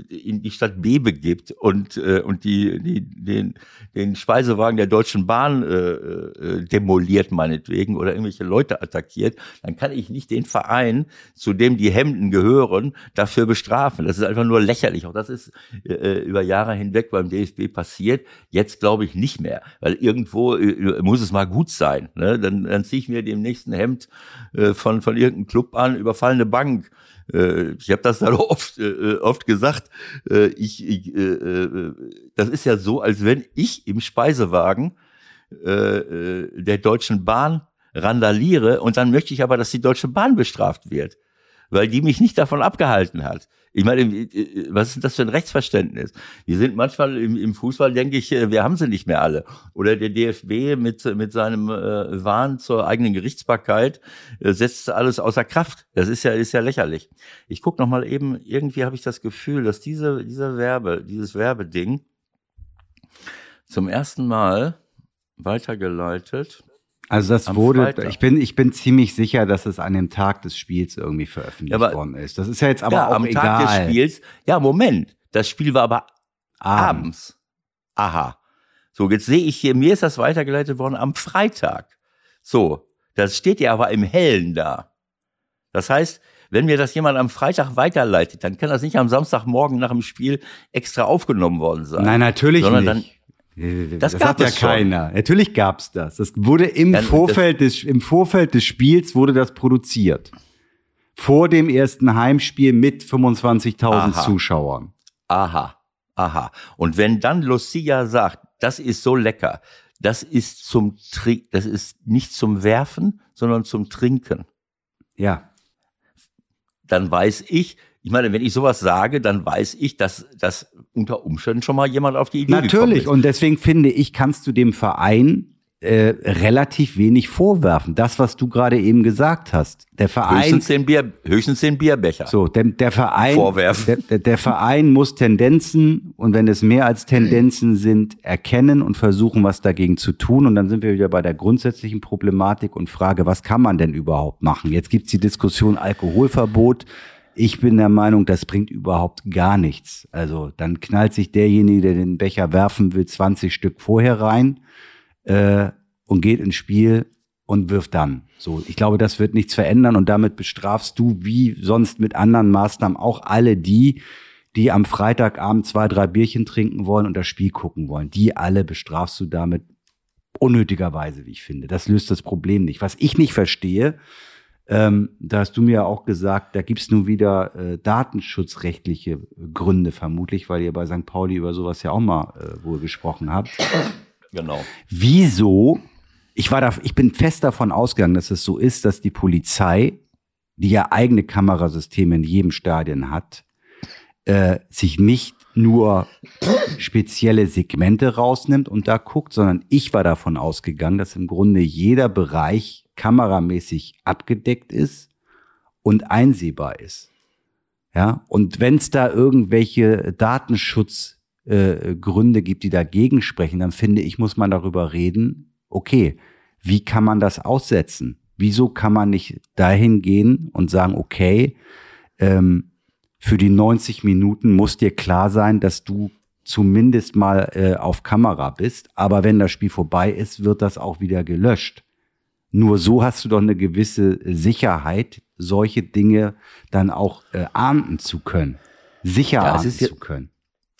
Speaker 3: in die Stadt B begibt und, äh, und die, die, den, den Speisewagen der Deutschen Bahn äh, demoliert, meinetwegen, oder irgendwelche Leute attackiert, dann kann ich nicht den Verein, zu dem die Hemden gehören, dafür bestrafen. Das ist einfach nur lächerlich. Auch das ist äh, über Jahre hinweg beim DFB passiert. Jetzt glaube ich nicht mehr, weil irgendwo äh, muss es mal gut sein. Ne? Dann, dann ziehe ich mir dem nächsten Hemd äh, von, von irgendeinem Club an, überfallene Bank. Äh, ich habe das dann oft, äh, oft gesagt. Äh, ich, ich, äh, äh, das ist ja so, als wenn ich im Speisewagen äh, äh, der Deutschen Bahn randaliere und dann möchte ich aber, dass die Deutsche Bahn bestraft wird, weil die mich nicht davon abgehalten hat. Ich meine, was ist denn das für ein Rechtsverständnis? Wir sind manchmal im, im Fußball, denke ich, äh, wir haben sie nicht mehr alle. Oder der DFB mit, mit seinem äh, Wahn zur eigenen Gerichtsbarkeit äh, setzt alles außer Kraft. Das ist ja, ist ja lächerlich. Ich gucke noch mal eben, irgendwie habe ich das Gefühl, dass diese, dieser Werbe, dieses Werbeding, zum ersten Mal weitergeleitet.
Speaker 2: Also das
Speaker 3: Am
Speaker 2: wurde,
Speaker 3: Freitag.
Speaker 2: ich bin, ich bin ziemlich sicher, dass es an dem Tag des Spiels irgendwie veröffentlicht
Speaker 3: Ja,
Speaker 2: worden ist. Das ist ja jetzt aber
Speaker 3: ja,
Speaker 2: auch
Speaker 3: am
Speaker 2: egal.
Speaker 3: Tag des Spiels. Ja, Moment. Das Spiel war aber
Speaker 2: Abend.
Speaker 3: abends. Aha. So, jetzt sehe ich hier, mir ist das weitergeleitet worden am Freitag. So, das steht ja aber im Hellen da. Das heißt, wenn mir das jemand am Freitag weiterleitet, dann kann das nicht am Samstagmorgen nach dem Spiel extra aufgenommen worden sein.
Speaker 2: Nein, natürlich
Speaker 3: Sondern
Speaker 2: nicht. Äh,
Speaker 3: Das
Speaker 2: das
Speaker 3: gab
Speaker 2: hat ja
Speaker 3: es schon.
Speaker 2: keiner. Natürlich gab's das. Das wurde im
Speaker 3: das-
Speaker 2: Vorfeld des im Vorfeld des Spiels wurde das produziert. Vor dem ersten Heimspiel mit 25.000
Speaker 3: Aha.
Speaker 2: Zuschauern.
Speaker 3: Aha, aha. Und wenn dann Lucia sagt, das ist so lecker, das ist zum Tri das ist nicht zum Werfen, sondern zum Trinken,
Speaker 2: Ja.
Speaker 3: dann weiß ich, ich meine, wenn ich sowas sage, dann weiß ich, dass das unter Umständen schon mal jemand auf die Idee gekommen
Speaker 2: Natürlich. Und deswegen finde ich, kannst du dem Verein äh, relativ wenig vorwerfen. Das, was du gerade eben gesagt hast. Der Verein,
Speaker 3: höchstens den Bier, höchstens den Bierbecher.
Speaker 2: so, der, der Verein,
Speaker 3: Vorwerfen.
Speaker 2: Der, der Verein muss Tendenzen und wenn es mehr als Tendenzen sind, erkennen und versuchen, was dagegen zu tun. Und dann sind wir wieder bei der grundsätzlichen Problematik und Frage, was kann man denn überhaupt machen? Jetzt gibt's die Diskussion Alkoholverbot. Ich bin der Meinung, das bringt überhaupt gar nichts. Also dann knallt sich derjenige, der den Becher werfen will, 20 Stück vorher rein äh, und geht ins Spiel und wirft dann. So, ich glaube, das wird nichts verändern und damit bestrafst du wie sonst mit anderen Maßnahmen auch alle die, die am Freitagabend zwei, drei Bierchen trinken wollen und das Spiel gucken wollen. Die alle bestrafst du damit unnötigerweise, wie ich finde. Das löst das Problem nicht. Was ich nicht verstehe, ähm, da hast du mir ja auch gesagt, da gibt's nun wieder äh, datenschutzrechtliche Gründe vermutlich, weil ihr bei St. Pauli über sowas ja auch mal äh, wohl gesprochen habt.
Speaker 3: Genau.
Speaker 2: Wieso? Ich war da, ich bin fest davon ausgegangen, dass es so ist, dass die Polizei, die ja eigene Kamerasysteme in jedem Stadion hat, äh, sich nicht nur spezielle Segmente rausnimmt und da guckt, sondern ich war davon ausgegangen, dass im Grunde jeder Bereich kameramäßig abgedeckt ist und einsehbar ist. Ja, und wenn es da irgendwelche Datenschutzgründe äh, gibt, die dagegen sprechen, dann finde ich, muss man darüber reden, okay, wie kann man das aussetzen? Wieso kann man nicht dahin gehen und sagen, okay, ähm, für die 90 Minuten muss dir klar sein, dass du zumindest mal äh, auf Kamera bist, aber wenn das Spiel vorbei ist, wird das auch wieder gelöscht. Nur so hast du doch eine gewisse Sicherheit, solche Dinge dann auch äh, ahnden zu können, sicher
Speaker 3: Ja,
Speaker 2: ahnden
Speaker 3: ja-
Speaker 2: zu können.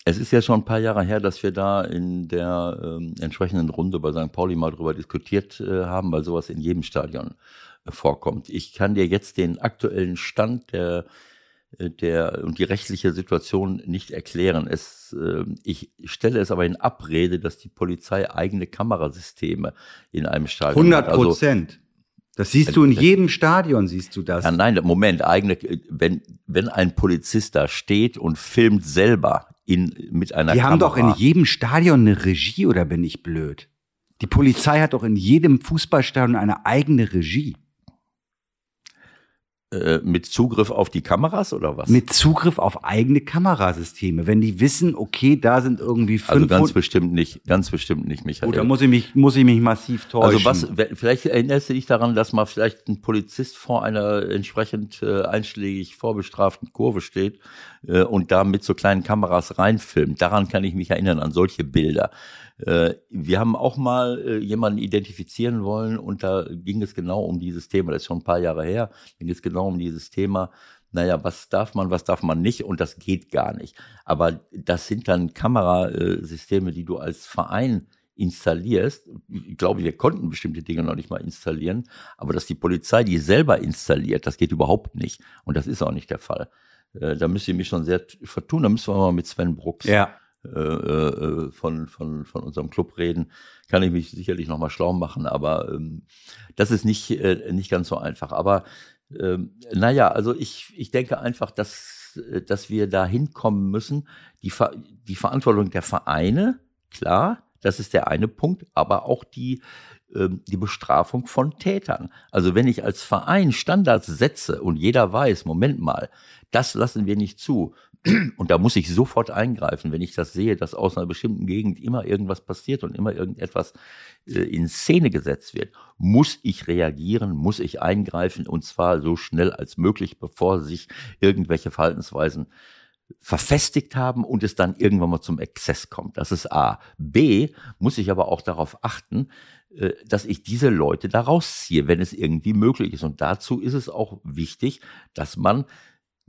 Speaker 3: Es ist ja schon ein paar Jahre her, dass wir da in der ähm, entsprechenden Runde bei St. Pauli mal drüber diskutiert äh, haben, weil sowas in jedem Stadion äh, vorkommt. Ich kann dir jetzt den aktuellen Stand der, der und die rechtliche Situation nicht erklären. Es, äh, ich stelle es aber in Abrede, dass die Polizei eigene Kamerasysteme in einem Stadion
Speaker 2: 100
Speaker 3: hat. Also,
Speaker 2: Prozent. das siehst du in jedem Stadion, siehst du das.
Speaker 3: ja, nein, Moment, eigene, wenn, wenn ein Polizist da steht und filmt selber in, mit einer
Speaker 2: Die
Speaker 3: Kamera.
Speaker 2: haben doch in jedem Stadion eine Regie, oder bin ich blöd? Die Polizei hat doch in jedem Fußballstadion eine eigene Regie.
Speaker 3: Äh, mit Zugriff auf die Kameras oder was?
Speaker 2: Mit Zugriff auf eigene Kamerasysteme. Wenn die wissen, okay, da sind irgendwie
Speaker 3: also ganz
Speaker 2: 500.
Speaker 3: bestimmt nicht, ganz bestimmt nicht, Michael.
Speaker 2: Da muss ich mich, muss ich mich massiv täuschen.
Speaker 3: also was, vielleicht erinnerst du dich daran, dass mal vielleicht ein Polizist vor einer entsprechend äh, einschlägig vorbestraften Kurve steht äh, und da mit so kleinen Kameras reinfilmt. Daran kann ich mich erinnern, an solche Bilder. Äh, wir haben auch mal äh, jemanden identifizieren wollen und da ging es genau um dieses Thema. Das ist schon ein paar Jahre her. Ging es genau um dieses Thema. Naja, was darf man, was darf man nicht? Und das geht gar nicht. Aber das sind dann Kamerasysteme, die du als Verein installierst. Ich glaube, wir konnten bestimmte Dinge noch nicht mal installieren, aber dass die Polizei die selber installiert, das geht überhaupt nicht. Und das ist auch nicht der Fall. Äh, Da müsst ihr mich schon sehr vertun. Da müssen wir mal mit Sven Brooks
Speaker 2: ja.
Speaker 3: Äh, äh, von, von, von unserem Club reden, kann ich mich sicherlich nochmal schlau machen, aber ähm, das ist nicht, äh, nicht ganz so einfach. Aber ähm, naja, also ich, ich denke einfach, dass, äh, dass wir da hinkommen müssen. Die, Ver die Verantwortung der Vereine, klar, das ist der eine Punkt, aber auch die, ähm, die Bestrafung von Tätern. Also wenn ich als Verein Standards setze und jeder weiß, Moment mal, das lassen wir nicht zu, Und da muss ich sofort eingreifen, wenn ich das sehe, dass aus einer bestimmten Gegend immer irgendwas passiert und immer irgendetwas äh, in Szene gesetzt wird. Muss ich reagieren, muss ich eingreifen und zwar so schnell als möglich, bevor sich irgendwelche Verhaltensweisen verfestigt haben und es dann irgendwann mal zum Exzess kommt. Das ist A. B muss ich aber auch darauf achten, äh, dass ich diese Leute da rausziehe, wenn es irgendwie möglich ist. Und dazu ist es auch wichtig, dass man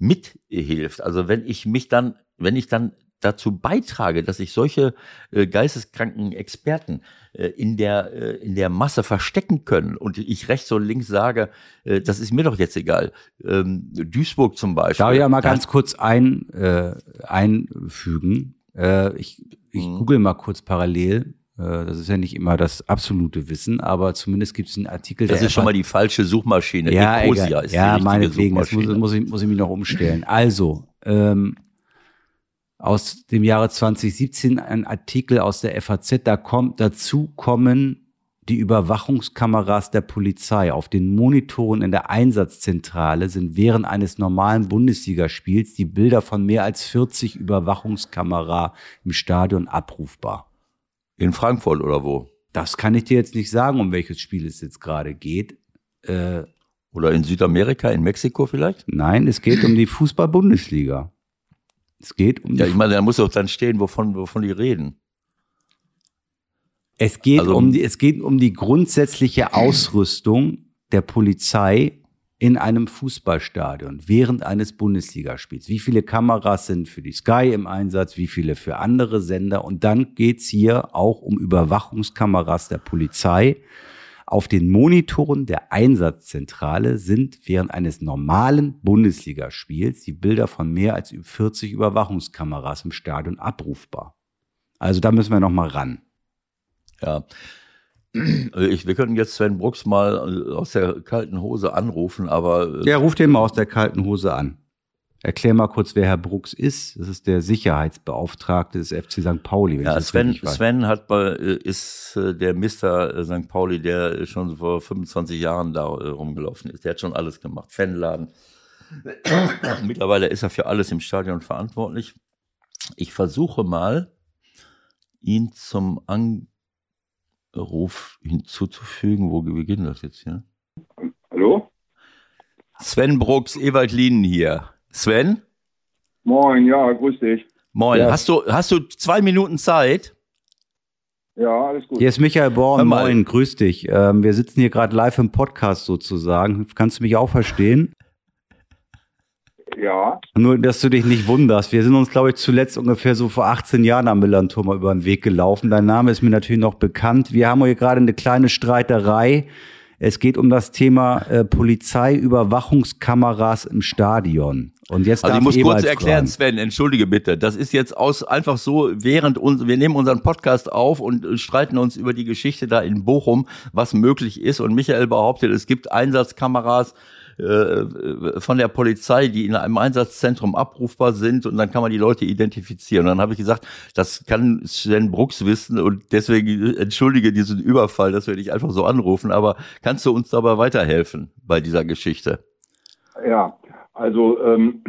Speaker 3: mithilft. Also wenn ich mich dann, wenn ich dann dazu beitrage, dass sich solche äh, geisteskranken Experten äh, in der äh, in der Masse verstecken können und ich rechts und links sage, äh, das ist mir doch jetzt egal. Ähm, Duisburg zum Beispiel.
Speaker 2: Darf ich ja mal ganz kurz ein, äh, einfügen. Äh, ich ich mhm. google mal kurz parallel. Äh, das ist ja nicht immer das absolute Wissen, aber zumindest gibt es einen Artikel.
Speaker 3: Das ist schon mal die falsche Suchmaschine.
Speaker 2: Ja, Ecosia ist ja meinetwegen. Das muss, muss, ich, muss ich mich noch umstellen. Also ähm, aus dem Jahre 2017 ein Artikel aus der FAZ. Da kommt dazu kommen die Überwachungskameras der Polizei. Auf den Monitoren in der Einsatzzentrale sind während eines normalen Bundesligaspiels die Bilder von mehr als 40 Überwachungskamera im Stadion abrufbar.
Speaker 3: In Frankfurt oder wo?
Speaker 2: Das kann ich dir jetzt nicht sagen, um welches Spiel es jetzt gerade geht. Äh,
Speaker 3: oder in Südamerika, in Mexiko vielleicht?
Speaker 2: Nein, es geht um die Fußball-Bundesliga. Es geht um.
Speaker 3: Ja, ich meine, da muss doch dann stehen, wovon, wovon die reden.
Speaker 2: Es geht also, um die, es geht um die grundsätzliche Ausrüstung der Polizei in einem Fußballstadion während eines Bundesligaspiels. Wie viele Kameras sind für die Sky im Einsatz, wie viele für andere Sender? Und dann geht's hier auch um Überwachungskameras der Polizei auf den Monitoren der Einsatzzentrale sind während eines normalen Bundesligaspiels die Bilder von mehr als 40 Überwachungskameras im Stadion abrufbar. Also da müssen wir noch mal ran.
Speaker 3: Ja. Also ich, wir könnten jetzt Sven Brooks mal aus der kalten Hose anrufen, aber.
Speaker 2: Äh, ja, ruft den mal aus der kalten Hose an. Erklär mal kurz, wer Herr Brooks ist. Das ist der Sicherheitsbeauftragte des FC St. Pauli.
Speaker 3: Wenn ja, ich Sven, Sven hat bei, äh, ist äh, der Mister äh, St. Pauli, der schon vor 25 Jahren da rumgelaufen ist. Der hat schon alles gemacht. Fanladen. Mittlerweile ist er für alles im Stadion verantwortlich. Ich versuche mal, ihn zum Anruf hinzuzufügen. Wo beginnt das jetzt hier?
Speaker 4: Hallo?
Speaker 3: Sven Brooks, Ewald Lienen hier. Sven?
Speaker 4: Moin, ja, grüß dich.
Speaker 3: Moin. Ja. Hast, du, hast du zwei Minuten Zeit?
Speaker 4: Ja, alles gut.
Speaker 2: Hier ist Michael Born. Moin, grüß dich. Ähm, wir sitzen hier gerade live im Podcast sozusagen. Kannst du mich auch verstehen?
Speaker 4: Ja.
Speaker 2: Nur, dass du dich nicht wunderst. Wir sind uns, glaube ich, zuletzt ungefähr so vor 18 Jahren am Millantor mal über den Weg gelaufen. Dein Name ist mir natürlich noch bekannt. Wir haben hier gerade eine kleine Streiterei es geht um das Thema äh, Polizeiüberwachungskameras im Stadion. Und jetzt
Speaker 3: also ich muss kurz erklären, Sven, entschuldige bitte. Das ist jetzt aus einfach so, während uns, wir nehmen unseren Podcast auf und streiten uns über die Geschichte da in Bochum, was möglich ist. Und Michael behauptet, es gibt Einsatzkameras äh, von der Polizei, die in einem Einsatzzentrum abrufbar sind und dann kann man die Leute identifizieren. Und dann habe ich gesagt, das kann Sven Brooks wissen und deswegen entschuldige diesen Überfall, dass wir dich einfach so anrufen, aber kannst du uns dabei weiterhelfen bei dieser Geschichte?
Speaker 4: Ja, also ähm,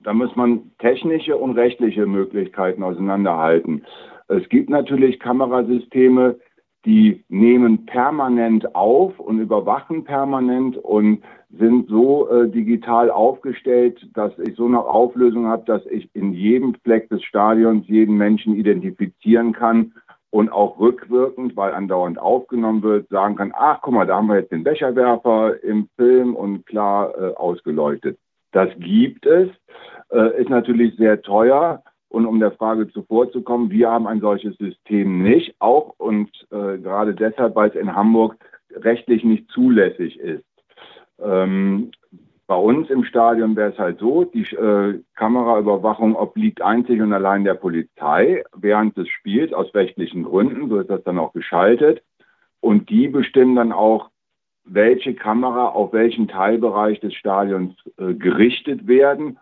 Speaker 4: da muss man technische und rechtliche Möglichkeiten auseinanderhalten. Es gibt natürlich Kamerasysteme, die nehmen permanent auf und überwachen permanent und sind so äh, digital aufgestellt, dass ich so eine Auflösung habe, dass ich in jedem Fleck des Stadions jeden Menschen identifizieren kann und auch rückwirkend, weil andauernd aufgenommen wird, sagen kann, ach guck mal, da haben wir jetzt den Becherwerfer im Film und klar äh, ausgeleuchtet. Das gibt es, äh, ist natürlich sehr teuer. Und um der Frage zuvorzukommen, wir haben ein solches System nicht, auch und äh, gerade deshalb, weil es in Hamburg rechtlich nicht zulässig ist. Ähm, bei uns im Stadion wäre es halt so, die äh, Kameraüberwachung obliegt einzig und allein der Polizei während des Spiels aus rechtlichen Gründen, so ist das dann auch geschaltet. Und die bestimmen dann auch, welche Kamera auf welchen Teilbereich des Stadions äh, gerichtet werden.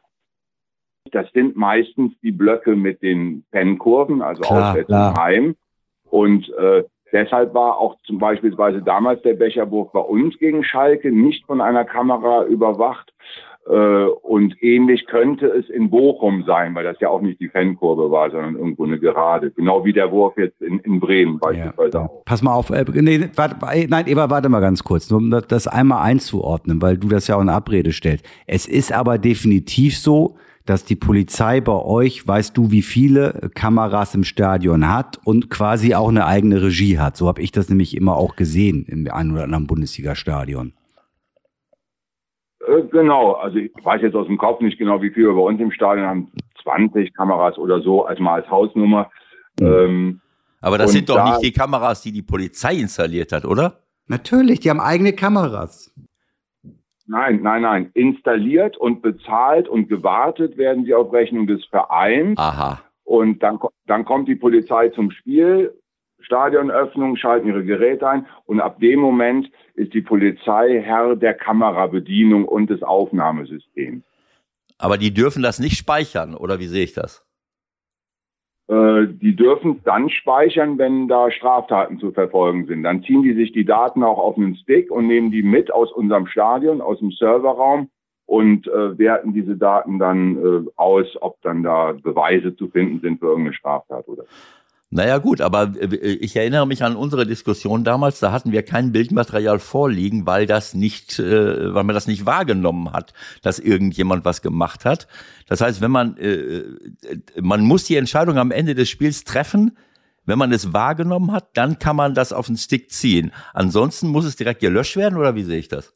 Speaker 4: Das sind meistens die Blöcke mit den Pennkurven, also klar, auswärts klar. Heim. Und äh, Deshalb war auch zum Beispiel damals der Becherwurf bei uns gegen Schalke nicht von einer Kamera überwacht. Äh, und ähnlich könnte es in Bochum sein, weil das ja auch nicht die Fankurve war, sondern irgendwo eine Gerade. Genau wie der Wurf jetzt in, in Bremen beispielsweise
Speaker 2: ja, auch. Pass mal auf, äh, nee, warte, nein, Eva, warte mal ganz kurz, um das einmal einzuordnen, weil du das ja auch in Abrede stellst. Es ist aber definitiv so, dass die Polizei bei euch, weißt du, wie viele Kameras im Stadion hat und quasi auch eine eigene Regie hat. So habe ich das nämlich immer auch gesehen im einen oder anderen Bundesliga-Stadion.
Speaker 4: Äh, genau, also ich weiß jetzt aus dem Kopf nicht genau, wie viele wir bei uns im Stadion haben. 20 Kameras oder so, also mal als Hausnummer.
Speaker 3: Mhm. Ähm, Aber das sind doch da, nicht die Kameras, die die Polizei installiert hat, oder?
Speaker 2: Natürlich, die haben eigene Kameras.
Speaker 4: Nein, nein, nein. Installiert und bezahlt und gewartet werden sie auf Rechnung des Vereins.
Speaker 3: Aha.
Speaker 4: Und dann, dann kommt die Polizei zum Spiel, Stadionöffnung, schalten ihre Geräte ein und ab dem Moment ist die Polizei Herr der Kamerabedienung und des Aufnahmesystems.
Speaker 3: Aber die dürfen das nicht speichern, oder wie sehe ich das?
Speaker 4: Äh, die dürfen dann speichern, wenn da Straftaten zu verfolgen sind. Dann ziehen die sich die Daten auch auf einen Stick und nehmen die mit aus unserem Stadion, aus dem Serverraum und äh, werten diese Daten dann äh, aus, ob dann da Beweise zu finden sind für irgendeine Straftat oder.
Speaker 3: Naja gut, aber äh, ich erinnere mich an unsere Diskussion damals, da hatten wir kein Bildmaterial vorliegen, weil das nicht, äh, weil man das nicht wahrgenommen hat, dass irgendjemand was gemacht hat. Das heißt, wenn man, äh, man muss die Entscheidung am Ende des Spiels treffen, wenn man es wahrgenommen hat, dann kann man das auf den Stick ziehen. Ansonsten muss es direkt gelöscht werden oder wie sehe ich das?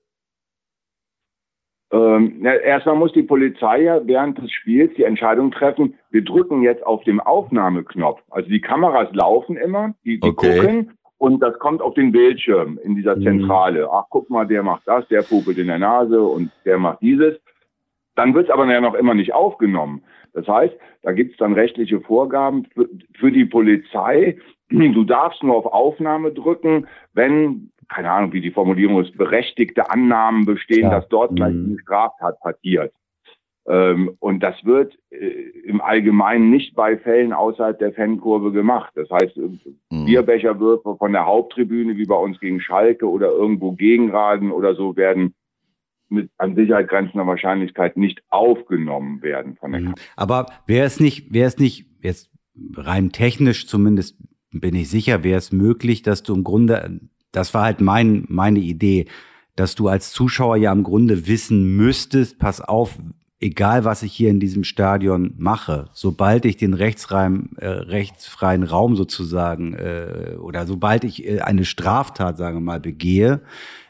Speaker 4: Ähm, erstmal muss die Polizei ja während des Spiels die Entscheidung treffen, wir drücken jetzt auf den Aufnahmeknopf. Also die Kameras laufen immer, die, die okay. gucken und das kommt auf den Bildschirm in dieser mhm. Zentrale. Ach, guck mal, der macht das, der pupelt in der Nase und der macht dieses. Dann wird es aber ja noch immer nicht aufgenommen. Das heißt, da gibt es dann rechtliche Vorgaben für, für die Polizei. Du darfst nur auf Aufnahme drücken, wenn keine Ahnung, wie die Formulierung ist, berechtigte Annahmen bestehen, ja. dass dort gleich mhm. eine Straftat passiert. Ähm, und das wird äh, im Allgemeinen nicht bei Fällen außerhalb der Fankurve gemacht. Das heißt, äh, mhm. Bierbecherwürfe von der Haupttribüne, wie bei uns gegen Schalke oder irgendwo Gegenraden oder so, werden mit an Sicherheit grenzender Wahrscheinlichkeit nicht aufgenommen werden von der mhm.
Speaker 2: Aber wäre es nicht, wäre es nicht, jetzt rein technisch zumindest bin ich sicher, wäre es möglich, dass du im Grunde das war halt mein, meine Idee, dass du als Zuschauer ja im Grunde wissen müsstest, pass auf, egal was ich hier in diesem Stadion mache, sobald ich den rechtsfreien, äh, rechtsfreien Raum sozusagen äh, oder sobald ich äh, eine Straftat, sagen wir mal, begehe,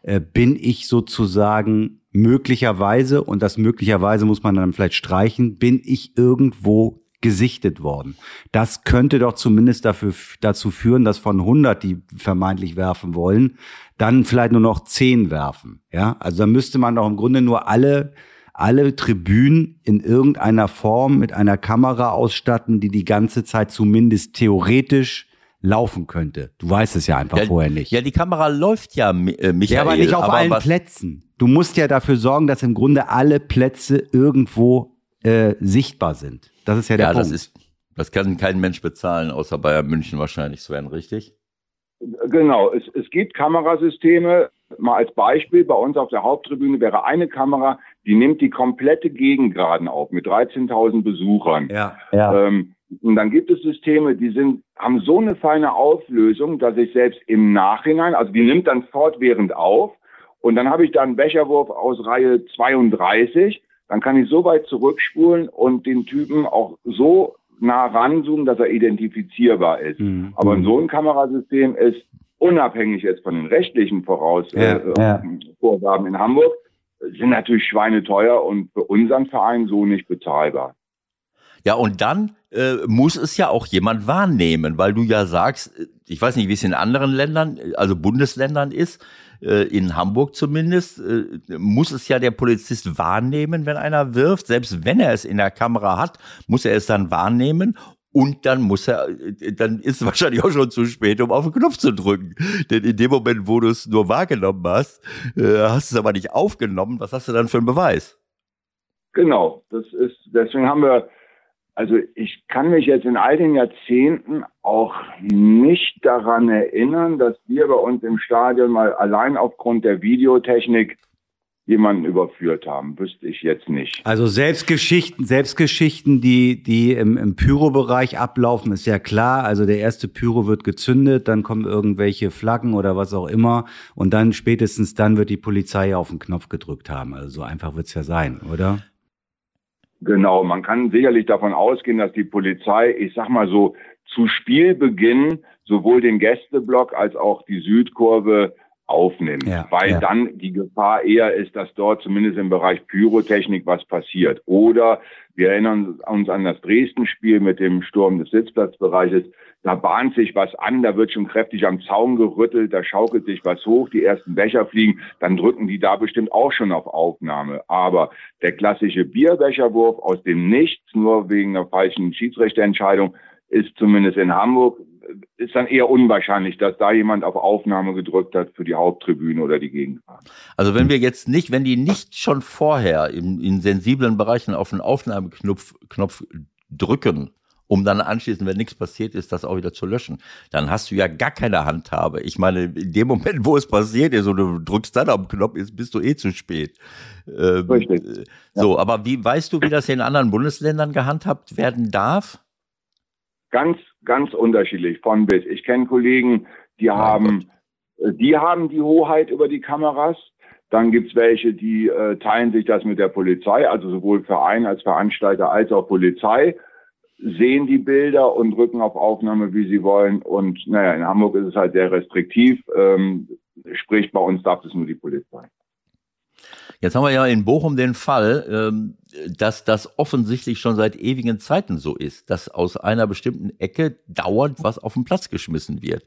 Speaker 2: äh, bin ich sozusagen möglicherweise, und das möglicherweise muss man dann vielleicht streichen, bin ich irgendwo gesichtet worden. Das könnte doch zumindest dafür, dazu führen, dass von 100, die vermeintlich werfen wollen, dann vielleicht nur noch 10 werfen. Ja, also da müsste man doch im Grunde nur alle alle Tribünen in irgendeiner Form mit einer Kamera ausstatten, die die ganze Zeit zumindest theoretisch laufen könnte. Du weißt es ja einfach
Speaker 3: ja,
Speaker 2: vorher nicht.
Speaker 3: Ja, die Kamera läuft ja, äh, Michael. Ja,
Speaker 2: aber nicht auf aber allen Plätzen. Du musst ja dafür sorgen, dass im Grunde alle Plätze irgendwo äh, sichtbar sind. Das ist ja der ja, Punkt.
Speaker 3: Das, ist, das kann kein Mensch bezahlen, außer Bayern München wahrscheinlich, Sven, richtig?
Speaker 4: Genau, es, es gibt Kamerasysteme. Mal als Beispiel, bei uns auf der Haupttribüne wäre eine Kamera, die nimmt die komplette Gegengraden auf mit 13.000 Besuchern.
Speaker 2: Ja, ja.
Speaker 4: Ähm, und dann gibt es Systeme, die sind, haben so eine feine Auflösung, dass ich selbst im Nachhinein, also die nimmt dann fortwährend auf. Und dann habe ich da einen Becherwurf aus Reihe 32 dann kann ich so weit zurückspulen und den Typen auch so nah ranzoomen, dass er identifizierbar ist. Mhm. Aber so ein Kamerasystem ist unabhängig jetzt von den rechtlichen Voraus ja, äh, ja. Vorgaben in Hamburg, sind natürlich schweineteuer und für unseren Verein so nicht bezahlbar.
Speaker 3: Ja, und dann äh, muss es ja auch jemand wahrnehmen, weil du ja sagst, äh, ich weiß nicht, wie es in anderen Ländern, also Bundesländern ist, äh, in Hamburg zumindest, äh, muss es ja der Polizist wahrnehmen, wenn einer wirft. Selbst wenn er es in der Kamera hat, muss er es dann wahrnehmen und dann muss er, äh, dann ist es wahrscheinlich auch schon zu spät, um auf den Knopf zu drücken. Denn in dem Moment, wo du es nur wahrgenommen hast, hast du es aber nicht aufgenommen. Was hast du dann für einen Beweis?
Speaker 4: Genau, das ist, deswegen haben wir also ich kann mich jetzt in all den Jahrzehnten auch nicht daran erinnern, dass wir bei uns im Stadion mal allein aufgrund der Videotechnik jemanden überführt haben. Wüsste ich jetzt nicht.
Speaker 2: Also Selbstgeschichten, Selbstgeschichten, die, die im, im Pyro-Bereich ablaufen, ist ja klar. Also der erste Pyro wird gezündet, dann kommen irgendwelche Flaggen oder was auch immer. Und dann spätestens dann wird die Polizei auf den Knopf gedrückt haben. Also so einfach wird's ja sein, oder?
Speaker 4: Genau, man kann sicherlich davon ausgehen, dass die Polizei, ich sag mal so, zu Spielbeginn sowohl den Gästeblock als auch die Südkurve aufnimmt, ja, weil ja. dann die Gefahr eher ist, dass dort zumindest im Bereich Pyrotechnik was passiert. Oder wir erinnern uns an das Dresden-Spiel mit dem Sturm des Sitzplatzbereiches. Da bahnt sich was an, da wird schon kräftig am Zaun gerüttelt, da schaukelt sich was hoch, die ersten Becher fliegen, dann drücken die da bestimmt auch schon auf Aufnahme. Aber der klassische Bierbecherwurf aus dem Nichts, nur wegen einer falschen Schiedsrichterentscheidung, ist zumindest in Hamburg ist dann eher unwahrscheinlich, dass da jemand auf Aufnahme gedrückt hat für die Haupttribüne oder die Gegenfahrt.
Speaker 3: Also wenn wir jetzt nicht, wenn die nicht schon vorher in, in sensiblen Bereichen auf den Aufnahmeknopf Knopf drücken, um dann anschließend, wenn nichts passiert ist, das auch wieder zu löschen, dann hast du ja gar keine Handhabe. Ich meine, in dem Moment, wo es passiert ist und du drückst dann am Knopf, ist, bist du eh zu spät. Ähm, Richtig. Äh, so, ja. aber wie weißt du, wie das in anderen Bundesländern gehandhabt werden darf?
Speaker 4: Ganz, ganz unterschiedlich von bis. Ich kenne Kollegen, die haben. Äh, die haben die Hoheit über die Kameras. Dann gibt's welche, die äh, teilen sich das mit der Polizei, also sowohl Verein als Veranstalter als auch Polizei, sehen die Bilder und drücken auf Aufnahme, wie sie wollen. Und naja, in Hamburg ist es halt sehr restriktiv. Ähm, sprich, bei uns darf es nur die Polizei.
Speaker 3: Jetzt haben wir ja in Bochum den Fall, ähm, dass das offensichtlich schon seit ewigen Zeiten so ist, dass aus einer bestimmten Ecke dauernd was auf den Platz geschmissen wird.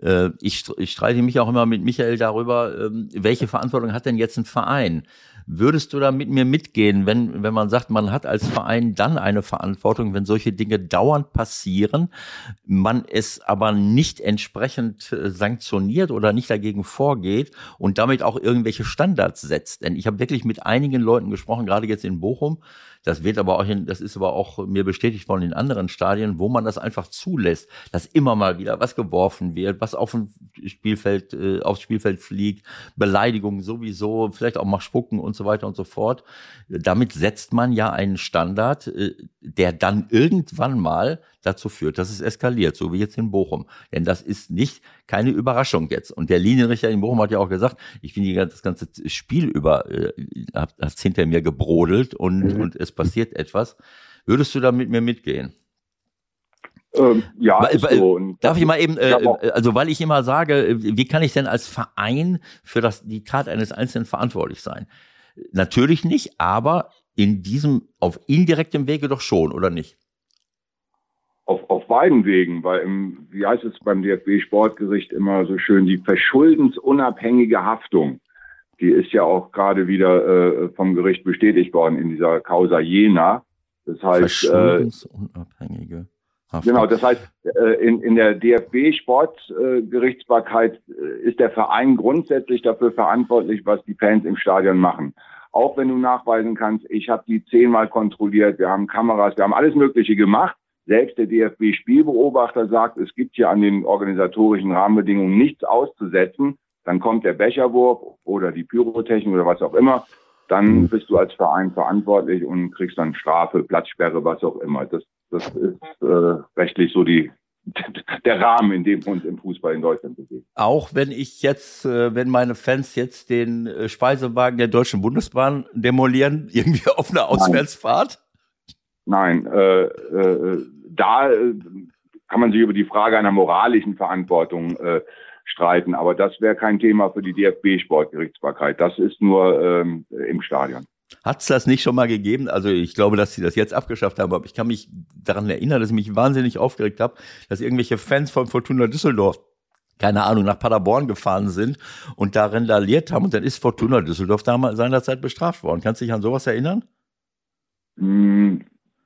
Speaker 3: Äh, ich, streite mich auch immer mit Michael darüber, ähm, welche Verantwortung hat denn jetzt ein Verein? Würdest du da mit mir mitgehen, wenn, wenn man sagt, man hat als Verein dann eine Verantwortung, wenn solche Dinge dauernd passieren, man es aber nicht entsprechend äh, sanktioniert oder nicht dagegen vorgeht und damit auch irgendwelche Standards setzt? Denn ich habe wirklich mit einigen Leuten gesprochen, gerade jetzt in Bochum, das wird aber auch, in, das ist aber auch mir bestätigt worden in anderen Stadien, wo man das einfach zulässt, dass immer mal wieder was geworfen wird, was auf dem Spielfeld, äh, aufs Spielfeld fliegt, Beleidigungen sowieso, vielleicht auch mal spucken und so weiter und so fort. Damit setzt man ja einen Standard, äh, der dann irgendwann mal dazu führt, dass es eskaliert, so wie jetzt in Bochum. Denn das ist nicht keine Überraschung jetzt. Und der Linienrichter in Bochum hat ja auch gesagt, ich finde das ganze Spiel über äh, hat es hinter mir gebrodelt und, mhm. und es passiert etwas. Würdest du da mit mir mitgehen?
Speaker 4: Ähm, ja,
Speaker 3: weil, weil, so. darf ich mal eben, äh, also weil ich immer sage, wie kann ich denn als Verein für das, die Tat eines Einzelnen verantwortlich sein? Natürlich nicht, aber in diesem, auf indirektem Wege doch schon, oder nicht?
Speaker 4: Auf, auf beiden Wegen, weil im, wie heißt es beim DFB-Sportgericht immer so schön, die verschuldensunabhängige Haftung, die ist ja auch gerade wieder äh, vom Gericht bestätigt worden in dieser Causa Jena. Das heißt,
Speaker 3: äh, verschuldensunabhängige.
Speaker 4: Haftung. Genau, das heißt, äh, in, in der DFB-Sportgerichtsbarkeit äh, ist der Verein grundsätzlich dafür verantwortlich, was die Fans im Stadion machen. Auch wenn du nachweisen kannst, ich habe die zehnmal kontrolliert, wir haben Kameras, wir haben alles Mögliche gemacht. Selbst der DFB-Spielbeobachter sagt, es gibt hier an den organisatorischen Rahmenbedingungen nichts auszusetzen. Dann kommt der Becherwurf oder die Pyrotechnik oder was auch immer. Dann mhm. bist du als Verein verantwortlich und kriegst dann Strafe, Platzsperre, was auch immer. Das, das ist äh, rechtlich so die, der Rahmen, in dem uns im Fußball in Deutschland bewegt.
Speaker 3: Auch wenn ich jetzt, äh, wenn meine Fans jetzt den äh, Speisewagen der Deutschen Bundesbahn demolieren, irgendwie auf einer Auswärtsfahrt?
Speaker 4: Nein, äh, äh, da äh, kann man sich über die Frage einer moralischen Verantwortung äh, streiten, aber das wäre kein Thema für die DFB-Sportgerichtsbarkeit. Das ist nur ähm, im Stadion.
Speaker 3: Hat es das nicht schon mal gegeben? Also ich glaube, dass sie das jetzt abgeschafft haben, aber ich kann mich daran erinnern, dass ich mich wahnsinnig aufgeregt habe, dass irgendwelche Fans von Fortuna Düsseldorf keine Ahnung, nach Paderborn gefahren sind und da randaliert haben und dann ist Fortuna Düsseldorf damals seinerzeit bestraft worden. Kannst du dich an sowas erinnern?
Speaker 4: Hm,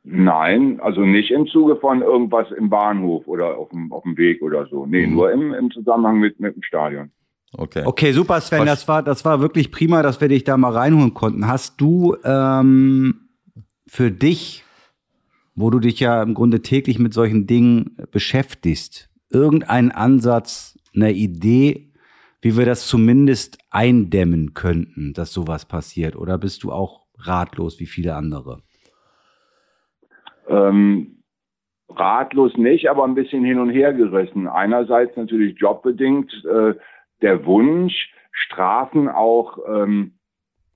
Speaker 4: Nein, also nicht im Zuge von irgendwas im Bahnhof oder auf dem, auf dem Weg oder so. Nee, mhm. nur im, im Zusammenhang mit, mit dem Stadion.
Speaker 2: Okay. Okay, super, Sven. Das war, das war wirklich prima, dass wir dich da mal reinholen konnten. Hast du ähm, für dich, wo du dich ja im Grunde täglich mit solchen Dingen beschäftigst, irgendeinen Ansatz, eine Idee, wie wir das zumindest eindämmen könnten, dass sowas passiert? Oder bist du auch ratlos wie viele andere?
Speaker 4: Ähm, ratlos nicht, aber ein bisschen hin und her gerissen. Einerseits natürlich jobbedingt äh, der Wunsch, Strafen auch ähm,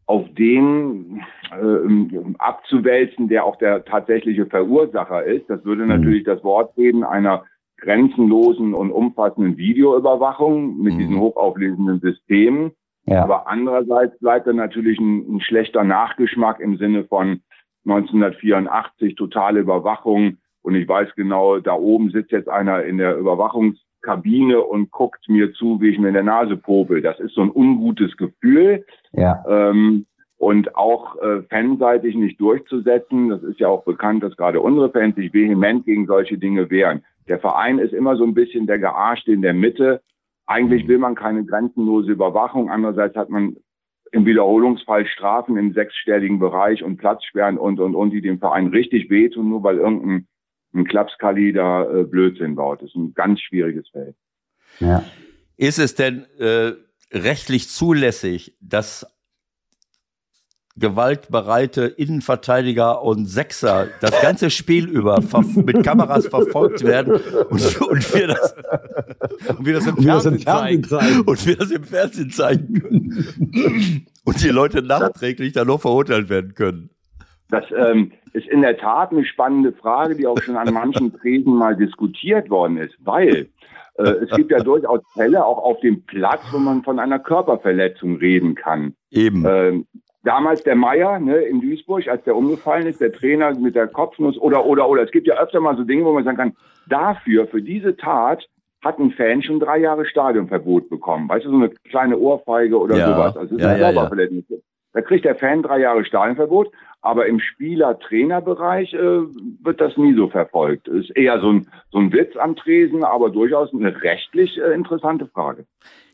Speaker 4: auf den äh, abzuwälzen, der auch der tatsächliche Verursacher ist. Das würde mhm. natürlich das Wort geben einer grenzenlosen und umfassenden Videoüberwachung mit mhm. diesen hochauflösenden Systemen. Ja. Aber andererseits bleibt dann natürlich ein, ein schlechter Nachgeschmack im Sinne von 1984 totale Überwachung. Und ich weiß genau, da oben sitzt jetzt einer in der Überwachungskabine und guckt mir zu, wie ich mir in der Nase popel. Das ist so ein ungutes Gefühl. Ja. Ähm, und auch äh, fanseitig nicht durchzusetzen. Das ist ja auch bekannt, dass gerade unsere Fans sich vehement gegen solche Dinge wehren. Der Verein ist immer so ein bisschen der Gearschte in der Mitte. Eigentlich will man keine grenzenlose Überwachung. Andererseits hat man im Wiederholungsfall Strafen im sechsstelligen Bereich und Platzsperren und, und, und, die dem Verein richtig wehtun, nur weil irgendein ein Klapskali da äh, Blödsinn baut. Das ist ein ganz schwieriges Feld.
Speaker 3: Ja. Ist es denn äh, rechtlich zulässig, dass gewaltbereite Innenverteidiger und Sechser das ganze Spiel über mit Kameras verfolgt werden und, und, wir, das, und wir das im Fernsehen, Fernsehen zeigen, und wir das im Fernsehen zeigen können und die Leute nachträglich dann noch verurteilt werden können.
Speaker 4: Das ähm, ist in der Tat eine spannende Frage, die auch schon an manchen Tresen mal diskutiert worden ist, weil äh, es gibt ja durchaus Fälle auch auf dem Platz, wo man von einer Körperverletzung reden kann.
Speaker 3: Eben.
Speaker 4: Ähm, damals der Meier ne, in Duisburg, als der umgefallen ist, der Trainer mit der Kopfnuss oder, oder, oder. Es gibt ja öfter mal so Dinge, wo man sagen kann, dafür, für diese Tat, hat ein Fan schon drei Jahre Stadionverbot bekommen. Weißt du, so eine kleine Ohrfeige oder ja, sowas. Also das ist ja, ja, ja. Da kriegt der Fan drei Jahre Stadionverbot, aber im Spieler-Trainer-Bereich äh, wird das nie so verfolgt. Ist eher so ein, so ein Witz am Tresen, aber durchaus eine rechtlich äh, interessante Frage.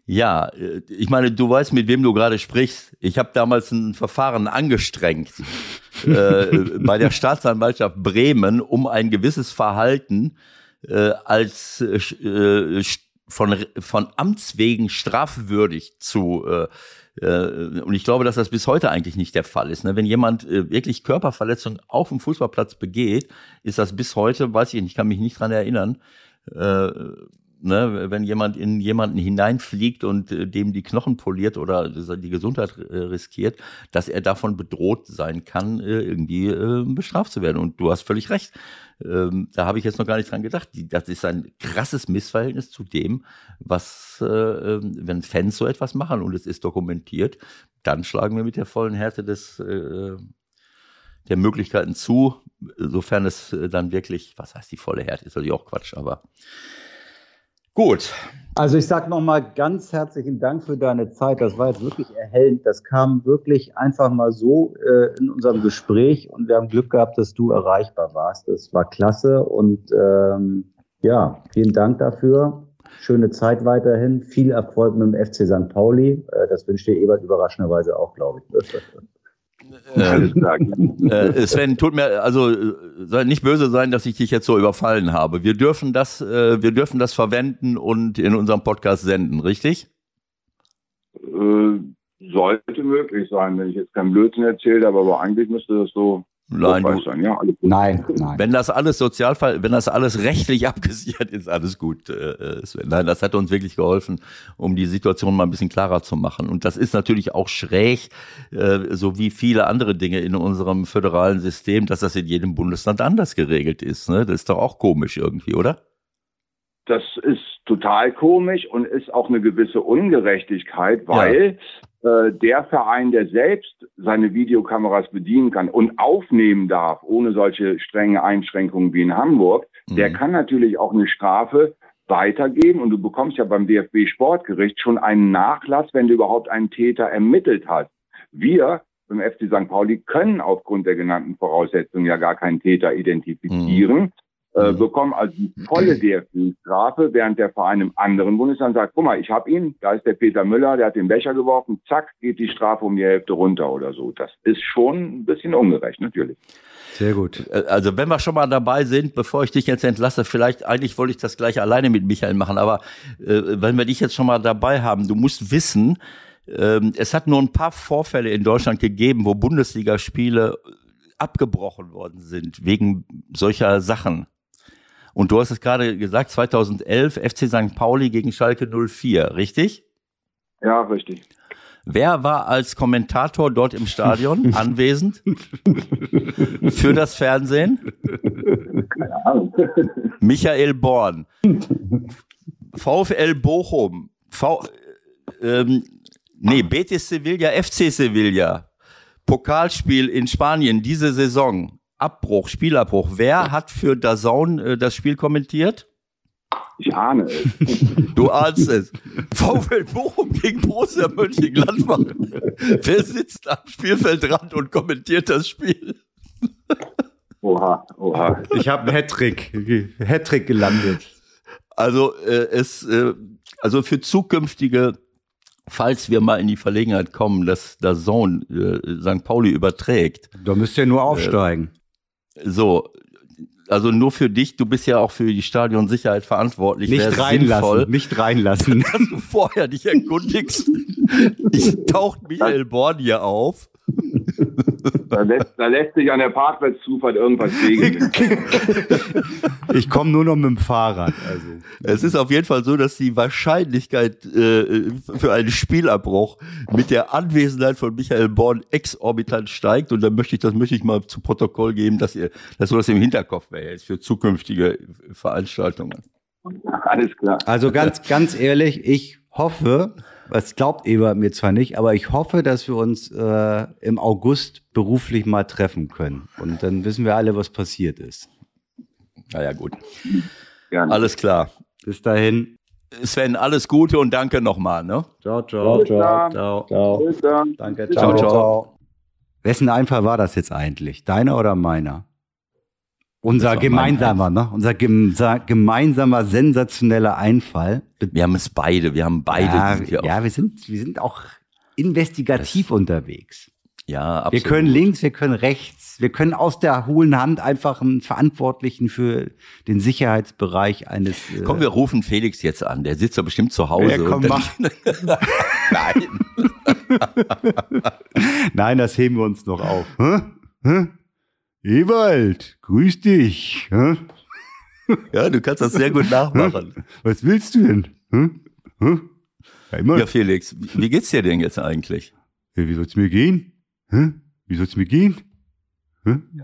Speaker 3: Ja, äh, ich meine, du weißt, mit wem du gerade sprichst. Ich habe damals ein Verfahren angestrengt äh, bei der Staatsanwaltschaft Bremen, um ein gewisses Verhalten äh, als äh, von, von Amts wegen strafwürdig zu äh, äh, und ich glaube, dass das bis heute eigentlich nicht der Fall ist. Ne? Wenn jemand äh, wirklich Körperverletzung auf dem Fußballplatz begeht, ist das bis heute, weiß ich nicht, ich kann mich nicht dran erinnern, äh, ne, wenn jemand in jemanden hineinfliegt und äh, dem die Knochen poliert oder die Gesundheit äh, riskiert, dass er davon bedroht sein kann, äh, irgendwie äh, bestraft zu werden. Und du hast völlig recht. Ähm, da habe ich jetzt noch gar nicht dran gedacht. Die, das ist ein krasses Missverhältnis zu dem, was, äh, ähm, wenn Fans so etwas machen und es ist dokumentiert, dann schlagen wir mit der vollen Härte des äh, der Möglichkeiten zu, sofern es äh, dann wirklich, was heißt die volle Härte, ist natürlich auch Quatsch, aber Gut.
Speaker 2: Also ich sage nochmal ganz herzlichen Dank für deine Zeit. Das war jetzt wirklich erhellend. Das kam wirklich einfach mal so äh, in unserem Gespräch und wir haben Glück gehabt, dass du erreichbar warst. Das war klasse und ähm, ja, vielen Dank dafür. Schöne Zeit weiterhin. Viel Erfolg mit dem FC St. Pauli. Äh, das wünscht dir Ebert überraschenderweise auch, glaube ich.
Speaker 3: Äh, äh, Sven, tut mir, also soll nicht böse sein, dass ich dich jetzt so überfallen habe. Wir dürfen das, äh, wir dürfen das verwenden und in unserem Podcast senden, richtig?
Speaker 4: Äh, sollte möglich sein, wenn ich jetzt keinen Blödsinn erzählt habe, aber eigentlich müsste das so
Speaker 3: Nein, du, ja, nein, nein. Wenn das alles Sozialfall, wenn das alles rechtlich abgesichert ist, alles gut. Äh, Sven. Nein, das hat uns wirklich geholfen, um die Situation mal ein bisschen klarer zu machen. Und das ist natürlich auch schräg, äh, so wie viele andere Dinge in unserem föderalen System, dass das in jedem Bundesland anders geregelt ist. Ne? Das ist doch auch komisch irgendwie, oder?
Speaker 4: Das ist total komisch und ist auch eine gewisse Ungerechtigkeit, weil ja. äh, der Verein, der selbst seine Videokameras bedienen kann und aufnehmen darf, ohne solche strenge Einschränkungen wie in Hamburg, mhm. der kann natürlich auch eine Strafe weitergeben und du bekommst ja beim DFB Sportgericht schon einen Nachlass, wenn du überhaupt einen Täter ermittelt hast. Wir beim FC St. Pauli können aufgrund der genannten Voraussetzungen ja gar keinen Täter identifizieren. Mhm. Äh, mhm. bekommen also die volle DFB-Strafe, während der Verein im anderen Bundesland sagt, guck mal, ich habe ihn, da ist der Peter Müller, der hat den Becher geworfen, zack, geht die Strafe um die Hälfte runter oder so. Das ist schon ein bisschen ungerecht, natürlich.
Speaker 2: Sehr gut.
Speaker 3: Äh, also wenn wir schon mal dabei sind, bevor ich dich jetzt entlasse, vielleicht, eigentlich wollte ich das gleich alleine mit Michael machen, aber äh, wenn wir dich jetzt schon mal dabei haben, du musst wissen, äh, es hat nur ein paar Vorfälle in Deutschland gegeben, wo Bundesligaspiele abgebrochen worden sind wegen solcher Sachen. Und du hast es gerade gesagt, 2011 FC St. Pauli gegen Schalke 04, richtig?
Speaker 4: Ja, richtig.
Speaker 3: Wer war als Kommentator dort im Stadion anwesend für das Fernsehen? Keine Ahnung. Michael Born. VfL Bochum. V, ähm, nee, Betis Sevilla, FC Sevilla. Pokalspiel in Spanien diese Saison. Abbruch, Spielabbruch. Wer hat für Dazone äh, das Spiel kommentiert?
Speaker 4: Ich ahne es.
Speaker 3: Du ahnst es. VfL Bochum gegen Borussia Mönchengladbach. Wer sitzt am Spielfeldrand und kommentiert das Spiel?
Speaker 4: Oha, oha.
Speaker 2: Ich habe einen Hattrick, Hattrick gelandet.
Speaker 3: Also äh, es, äh, also für zukünftige falls wir mal in die Verlegenheit kommen, dass der Sohn äh, St. Pauli überträgt.
Speaker 2: Da müsst ihr nur aufsteigen.
Speaker 3: So, also nur für dich, du bist ja auch für die Stadionsicherheit verantwortlich.
Speaker 2: Nicht reinlassen, nicht reinlassen.
Speaker 3: Dass du vorher dich erkundigst. Ich taucht Michael Born hier auf.
Speaker 4: Da lässt, da lässt sich an der Parkplatzzufahrt irgendwas regeln.
Speaker 2: Ich komme nur noch mit dem Fahrrad. Also.
Speaker 3: Es ist auf jeden Fall so, dass die Wahrscheinlichkeit äh, für einen Spielabbruch mit der Anwesenheit von Michael Born exorbitant steigt. Und da möchte ich, das möchte ich mal zu Protokoll geben, dass ihr, dass du das im Hinterkopf behältst für zukünftige Veranstaltungen.
Speaker 4: Alles klar.
Speaker 2: Also ganz, ganz ehrlich, ich hoffe, das glaubt Eber mir zwar nicht, aber ich hoffe, dass wir uns äh, im August beruflich mal treffen können. Und dann wissen wir alle, was passiert ist.
Speaker 3: Naja, gut. Gerne. Alles klar.
Speaker 2: Bis dahin.
Speaker 3: Sven, alles Gute und danke nochmal. Ne?
Speaker 2: Ciao, ciao. Ciao, ciao. ciao. Bis dann. Danke, ciao, ciao. ciao. Wessen Einfall war das jetzt eigentlich? Deiner oder meiner? Unser gemeinsamer, ne? Unser gemeinsamer sensationeller Einfall.
Speaker 3: Wir haben es beide, wir haben beide.
Speaker 2: Ja, ja wir sind, wir sind auch investigativ das, unterwegs.
Speaker 3: Ja, absolut.
Speaker 2: Wir können links, wir können rechts, wir können aus der hohlen Hand einfach einen Verantwortlichen für den Sicherheitsbereich eines.
Speaker 3: Äh komm, wir rufen Felix jetzt an. Der sitzt doch bestimmt zu Hause.
Speaker 2: Ja, komm, mach. Nein. Nein, das heben wir uns noch auf. Hä? Hä? Ewald, grüß dich. Hä?
Speaker 3: Ja, du kannst das sehr gut nachmachen.
Speaker 2: Was willst du denn?
Speaker 3: Ja, ja, Felix, wie geht's dir denn jetzt eigentlich?
Speaker 2: Ja, wie soll's mir gehen? Wie soll's mir gehen?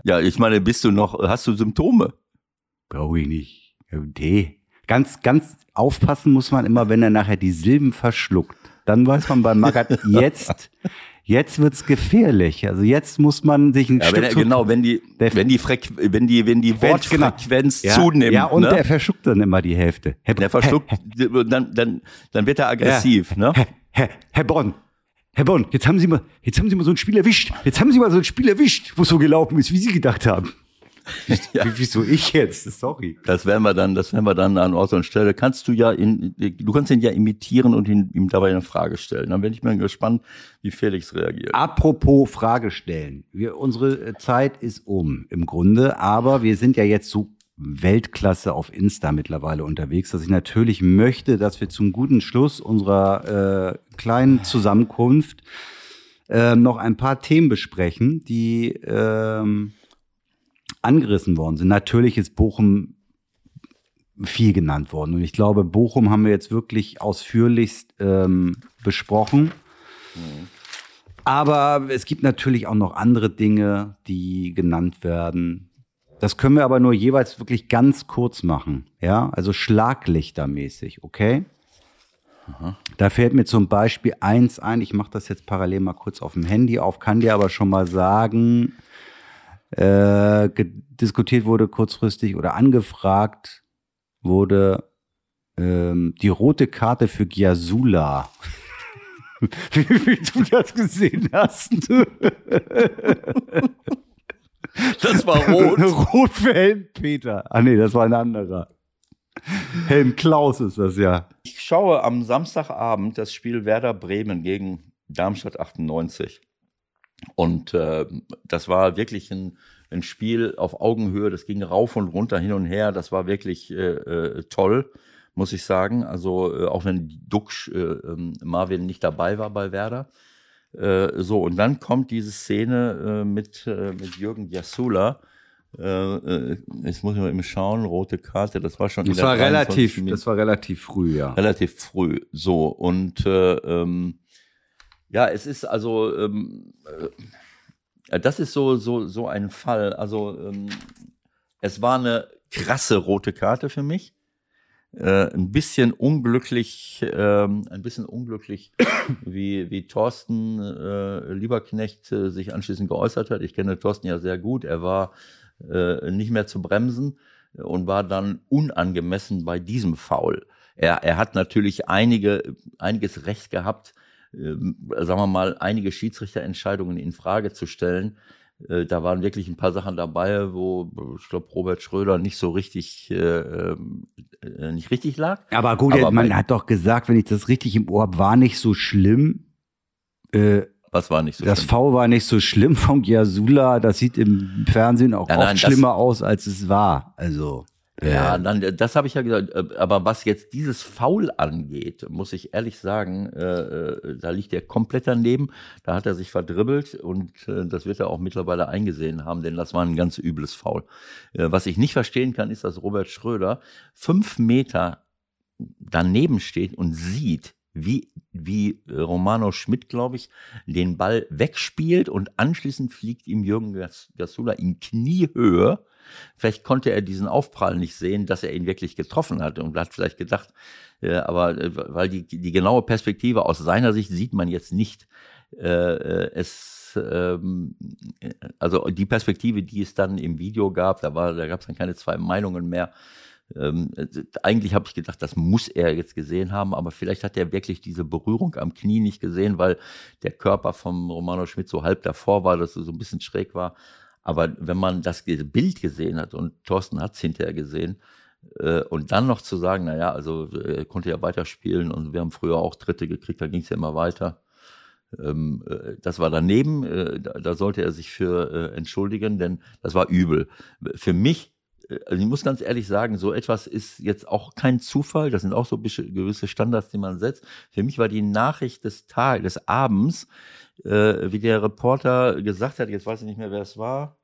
Speaker 3: Ja, ich meine, bist du noch, hast du Symptome?
Speaker 2: Brauche ich nicht. Tee. Ganz, ganz aufpassen muss man immer, wenn er nachher die Silben verschluckt. Dann weiß man bei Magat jetzt, Jetzt wird's gefährlich. Also jetzt muss man sich ein
Speaker 3: ja,
Speaker 2: Stück
Speaker 3: wenn genau, wenn die wenn die Freq wenn die wenn die Wortfrequenz genau. zunimmt,
Speaker 2: ja und ne? der verschluckt dann immer die Hälfte.
Speaker 3: Herr, der verschluckt, Herr, dann dann dann wird er aggressiv, ja. ne?
Speaker 2: Herr, Herr, Herr Bonn, Herr Bonn, jetzt haben Sie mal jetzt haben Sie mal so ein Spiel erwischt. Jetzt haben Sie mal so ein Spiel erwischt, wo es so gelaufen ist, wie Sie gedacht haben. ja. Wieso ich jetzt? Sorry.
Speaker 3: Das werden wir dann, das werden wir dann an Ort und Stelle. Kannst du ja in, du kannst ihn ja imitieren und ihn, ihm dabei eine Frage stellen. Dann bin ich mal gespannt, wie Felix reagiert.
Speaker 2: Apropos Frage stellen. Wir, unsere Zeit ist um im Grunde, aber wir sind ja jetzt so Weltklasse auf Insta mittlerweile unterwegs, dass ich natürlich möchte, dass wir zum guten Schluss unserer äh, kleinen Zusammenkunft äh, noch ein paar Themen besprechen, die ähm, angerissen worden sind. Natürlich ist Bochum viel genannt worden. Und ich glaube, Bochum haben wir jetzt wirklich ausführlichst ähm, besprochen. Mhm. Aber es gibt natürlich auch noch andere Dinge, die genannt werden. Das können wir aber nur jeweils wirklich ganz kurz machen. Ja, also schlaglichtermäßig, okay? Aha. Da fällt mir zum Beispiel eins ein. Ich mache das jetzt parallel mal kurz auf dem Handy auf, kann dir aber schon mal sagen, äh, diskutiert wurde kurzfristig oder angefragt wurde ähm, die rote Karte für Giasula. wie, wie du das gesehen hast.
Speaker 3: Das war rot.
Speaker 2: rot für Helm Peter. Ah nee, das war ein anderer. Helm Klaus ist das ja.
Speaker 3: Ich schaue am Samstagabend das Spiel Werder Bremen gegen Darmstadt 98. Und äh, das war wirklich ein, ein Spiel auf Augenhöhe. Das ging rauf und runter, hin und her. Das war wirklich äh, äh, toll, muss ich sagen. Also äh, auch wenn Duxch äh, ähm, Marvin nicht dabei war bei Werder. Äh, so, und dann kommt diese Szene äh, mit, äh, mit Jürgen Jasula. Äh, äh, jetzt muss ich mal eben schauen, rote Karte, das war schon
Speaker 2: Das war
Speaker 3: 23.
Speaker 2: relativ,
Speaker 3: Minute
Speaker 2: das war relativ früh, ja.
Speaker 3: relativ früh. So, und äh, ähm, ja, es ist also, ähm, äh, das ist so, so, so ein Fall. Also, ähm, es war eine krasse rote Karte für mich. Äh, ein bisschen unglücklich, ähm, ein bisschen unglücklich, wie, wie Thorsten äh, Lieberknecht äh, sich anschließend geäußert hat. Ich kenne Thorsten ja sehr gut. Er war äh, nicht mehr zu bremsen und war dann unangemessen bei diesem Foul. Er, er hat natürlich einige, einiges Recht gehabt, sagen wir mal, einige Schiedsrichterentscheidungen in Frage zu stellen. Äh, da waren wirklich ein paar Sachen dabei, wo ich glaube Robert Schröder nicht so richtig äh, ähm, äh, nicht richtig lag.
Speaker 2: Aber gut,
Speaker 3: Aber
Speaker 2: man hat doch gesagt, wenn ich das richtig im Ohr habe, war nicht so schlimm. Äh,
Speaker 3: Was war nicht so
Speaker 2: das
Speaker 3: schlimm?
Speaker 2: V war nicht so schlimm von Giasula. Das sieht im Fernsehen auch
Speaker 3: Nein,
Speaker 2: oft
Speaker 3: nein, das-
Speaker 2: schlimmer aus, als es war. Also.
Speaker 3: Ja, dann, das habe ich ja gesagt. äh, Aber was jetzt dieses Foul angeht, muss ich ehrlich sagen, äh, äh, da liegt er komplett daneben. Da hat er sich verdribbelt und äh, das wird er auch mittlerweile eingesehen haben, denn das war ein ganz übles Foul. Äh, was ich nicht verstehen kann, ist, dass Robert Schröder fünf Meter daneben steht und sieht, wie, wie Romano Schmidt, glaube ich, den Ball wegspielt und anschließend fliegt ihm Jürgen Gas- Gasula in Kniehöhe. Vielleicht konnte er diesen Aufprall nicht sehen, dass er ihn wirklich getroffen hat und hat vielleicht gedacht, äh, aber äh, weil die, die genaue Perspektive aus seiner Sicht sieht man jetzt nicht. Äh, äh, es, ähm, äh, also die Perspektive, die es dann im Video gab, da da gab es dann keine zwei Meinungen mehr. Ähm, äh, eigentlich habe ich gedacht, das muss er jetzt gesehen haben, aber vielleicht hat er wirklich diese Berührung am Knie nicht gesehen, weil der Körper vom Romano Schmidt so halb davor war, dass er so ein bisschen schräg war. Aber wenn man das Bild gesehen hat und Thorsten hat es hinterher gesehen, äh, und dann noch zu sagen, naja, also äh, er konnte ja weiterspielen und wir haben früher auch Dritte gekriegt, da ging es ja immer weiter. Ähm, äh, das war daneben, da, sollte er sich für entschuldigen, denn das war übel. Für mich, also ich muss ganz ehrlich sagen, so etwas ist jetzt auch kein Zufall, das sind auch so gewisse Standards, die man setzt. Für mich war die Nachricht des Tages, des Abends, äh, wie der Reporter gesagt hat, jetzt weiß ich nicht mehr, wer es war,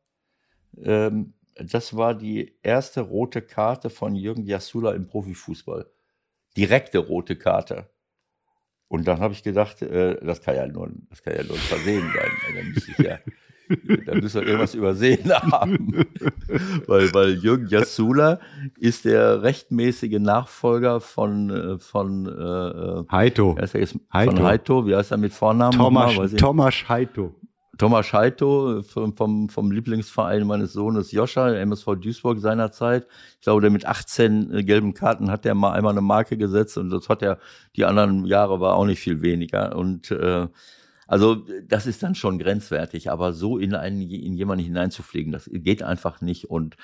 Speaker 3: ähm, das war die erste rote Karte von Jürgen Jasula im Profifußball. Direkte rote Karte. Und dann habe ich gedacht, äh, das kann ja nur, das kann ja nur ein Versehen sein. Da müsste er irgendwas übersehen haben. weil, weil Jürgen Jasula ist der rechtmäßige Nachfolger von, äh, von, äh, äh,
Speaker 2: Heito.
Speaker 3: er. Von Heito. Wie heißt er mit Vornamen?
Speaker 2: Thomas, Thomas Heito.
Speaker 3: Thomas Heito vom, vom, vom Lieblingsverein meines Sohnes Joscha, MSV Duisburg seinerzeit. Ich glaube, der mit 18 äh, gelben Karten hat der mal einmal eine Marke gesetzt und das hat er die anderen Jahre war auch nicht viel weniger. Und äh, also das ist dann schon grenzwertig, aber so in einen in jemanden hineinzufliegen, das geht einfach nicht. Und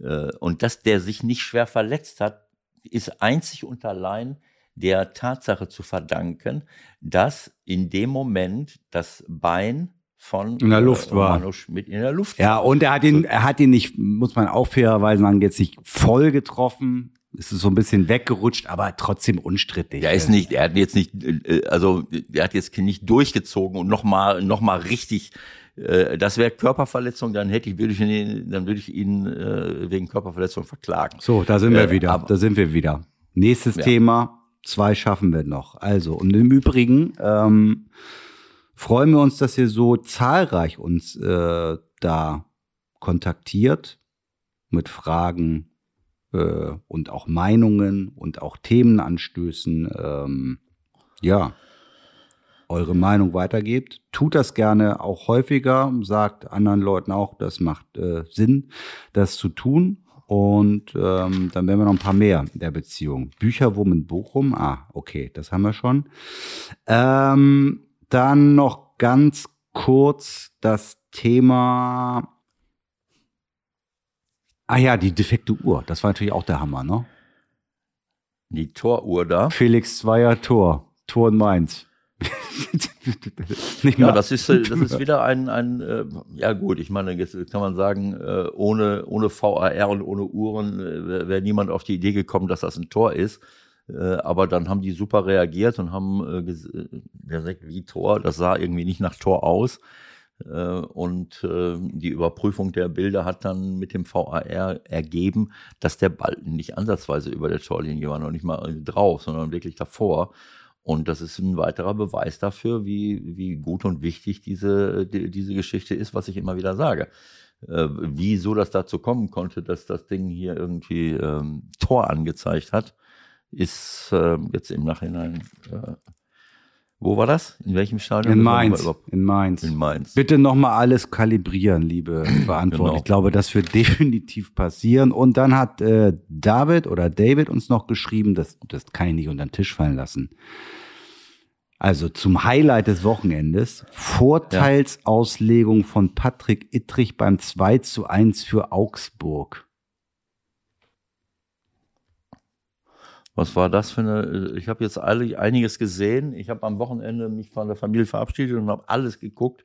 Speaker 3: äh, und dass der sich nicht schwer verletzt hat, ist einzig und allein der Tatsache zu verdanken, dass in dem Moment das Bein von
Speaker 2: In der Luft
Speaker 3: äh,
Speaker 2: war.
Speaker 3: Schmidt in der Luft
Speaker 2: Ja, und er hat ihn, er hat ihn nicht, muss man auch fairerweise sagen, jetzt nicht voll getroffen. Es ist so ein bisschen weggerutscht, aber trotzdem unstrittig.
Speaker 3: Er ist nicht, er hat jetzt nicht, äh, also er hat jetzt nicht durchgezogen und nochmal noch mal richtig, äh, das wäre Körperverletzung, dann hätte ich, würde ich ihn, dann würde ich ihn äh, wegen Körperverletzung verklagen.
Speaker 2: So, da sind wir
Speaker 3: Äh,
Speaker 2: wieder.
Speaker 3: aber-
Speaker 2: Da sind wir wieder. Nächstes
Speaker 3: Ja.
Speaker 2: Thema. Zwei schaffen wir noch. Also, und im Übrigen ähm, freuen wir uns, dass ihr so zahlreich uns da kontaktiert mit Fragen äh, und auch Meinungen und auch Themenanstößen. Ähm, ja, eure Meinung weitergebt. Tut das gerne auch häufiger. Sagt anderen Leuten auch, das macht äh, Sinn, das zu tun. Und ähm, dann werden wir noch ein paar mehr in der Beziehung. Bücherwurm in Bochum. Ah, okay, das haben wir schon. Ähm, dann noch ganz kurz das Thema Ah ja, die defekte Uhr. Das war natürlich auch der Hammer, ne?
Speaker 3: Die Toruhr da.
Speaker 2: Felix Zweier Tor. Tor in Mainz.
Speaker 3: Nicht ja, das ist, äh, das ist wieder ein, ein äh, ja gut, ich meine, jetzt kann man sagen, äh, ohne, ohne VAR und ohne Uhren äh, wäre niemand auf die Idee gekommen, dass das ein Tor ist. Äh, aber dann haben die super reagiert und haben äh, gesagt, wie Tor, das sah irgendwie nicht nach Tor aus. Äh, und äh, die Überprüfung der Bilder hat dann mit dem VAR ergeben, dass der Ball nicht ansatzweise über der Torlinie war, noch nicht mal drauf, sondern wirklich davor. Und das ist ein weiterer Beweis dafür, wie, wie gut und wichtig diese, die, diese Geschichte ist, was ich immer wieder sage. Äh, wieso das dazu kommen konnte, dass das Ding hier irgendwie ähm, Tor angezeigt hat, ist äh, jetzt im Nachhinein äh, wo war das? In welchem Stadion?
Speaker 2: In Mainz. In Mainz.
Speaker 3: In Mainz.
Speaker 2: Bitte nochmal alles kalibrieren, liebe Verantwortlichen. genau. Ich glaube, das wird definitiv passieren. Und dann hat äh, David oder David uns noch geschrieben, das, das kann ich nicht unter den Tisch fallen lassen. Also zum Highlight des Wochenendes, Vorteilsauslegung von Patrick Ittrich beim 2 zu 1 für Augsburg.
Speaker 3: Was war das für eine? Ich habe jetzt einiges gesehen. Ich habe am Wochenende mich von der Familie verabschiedet und habe alles geguckt,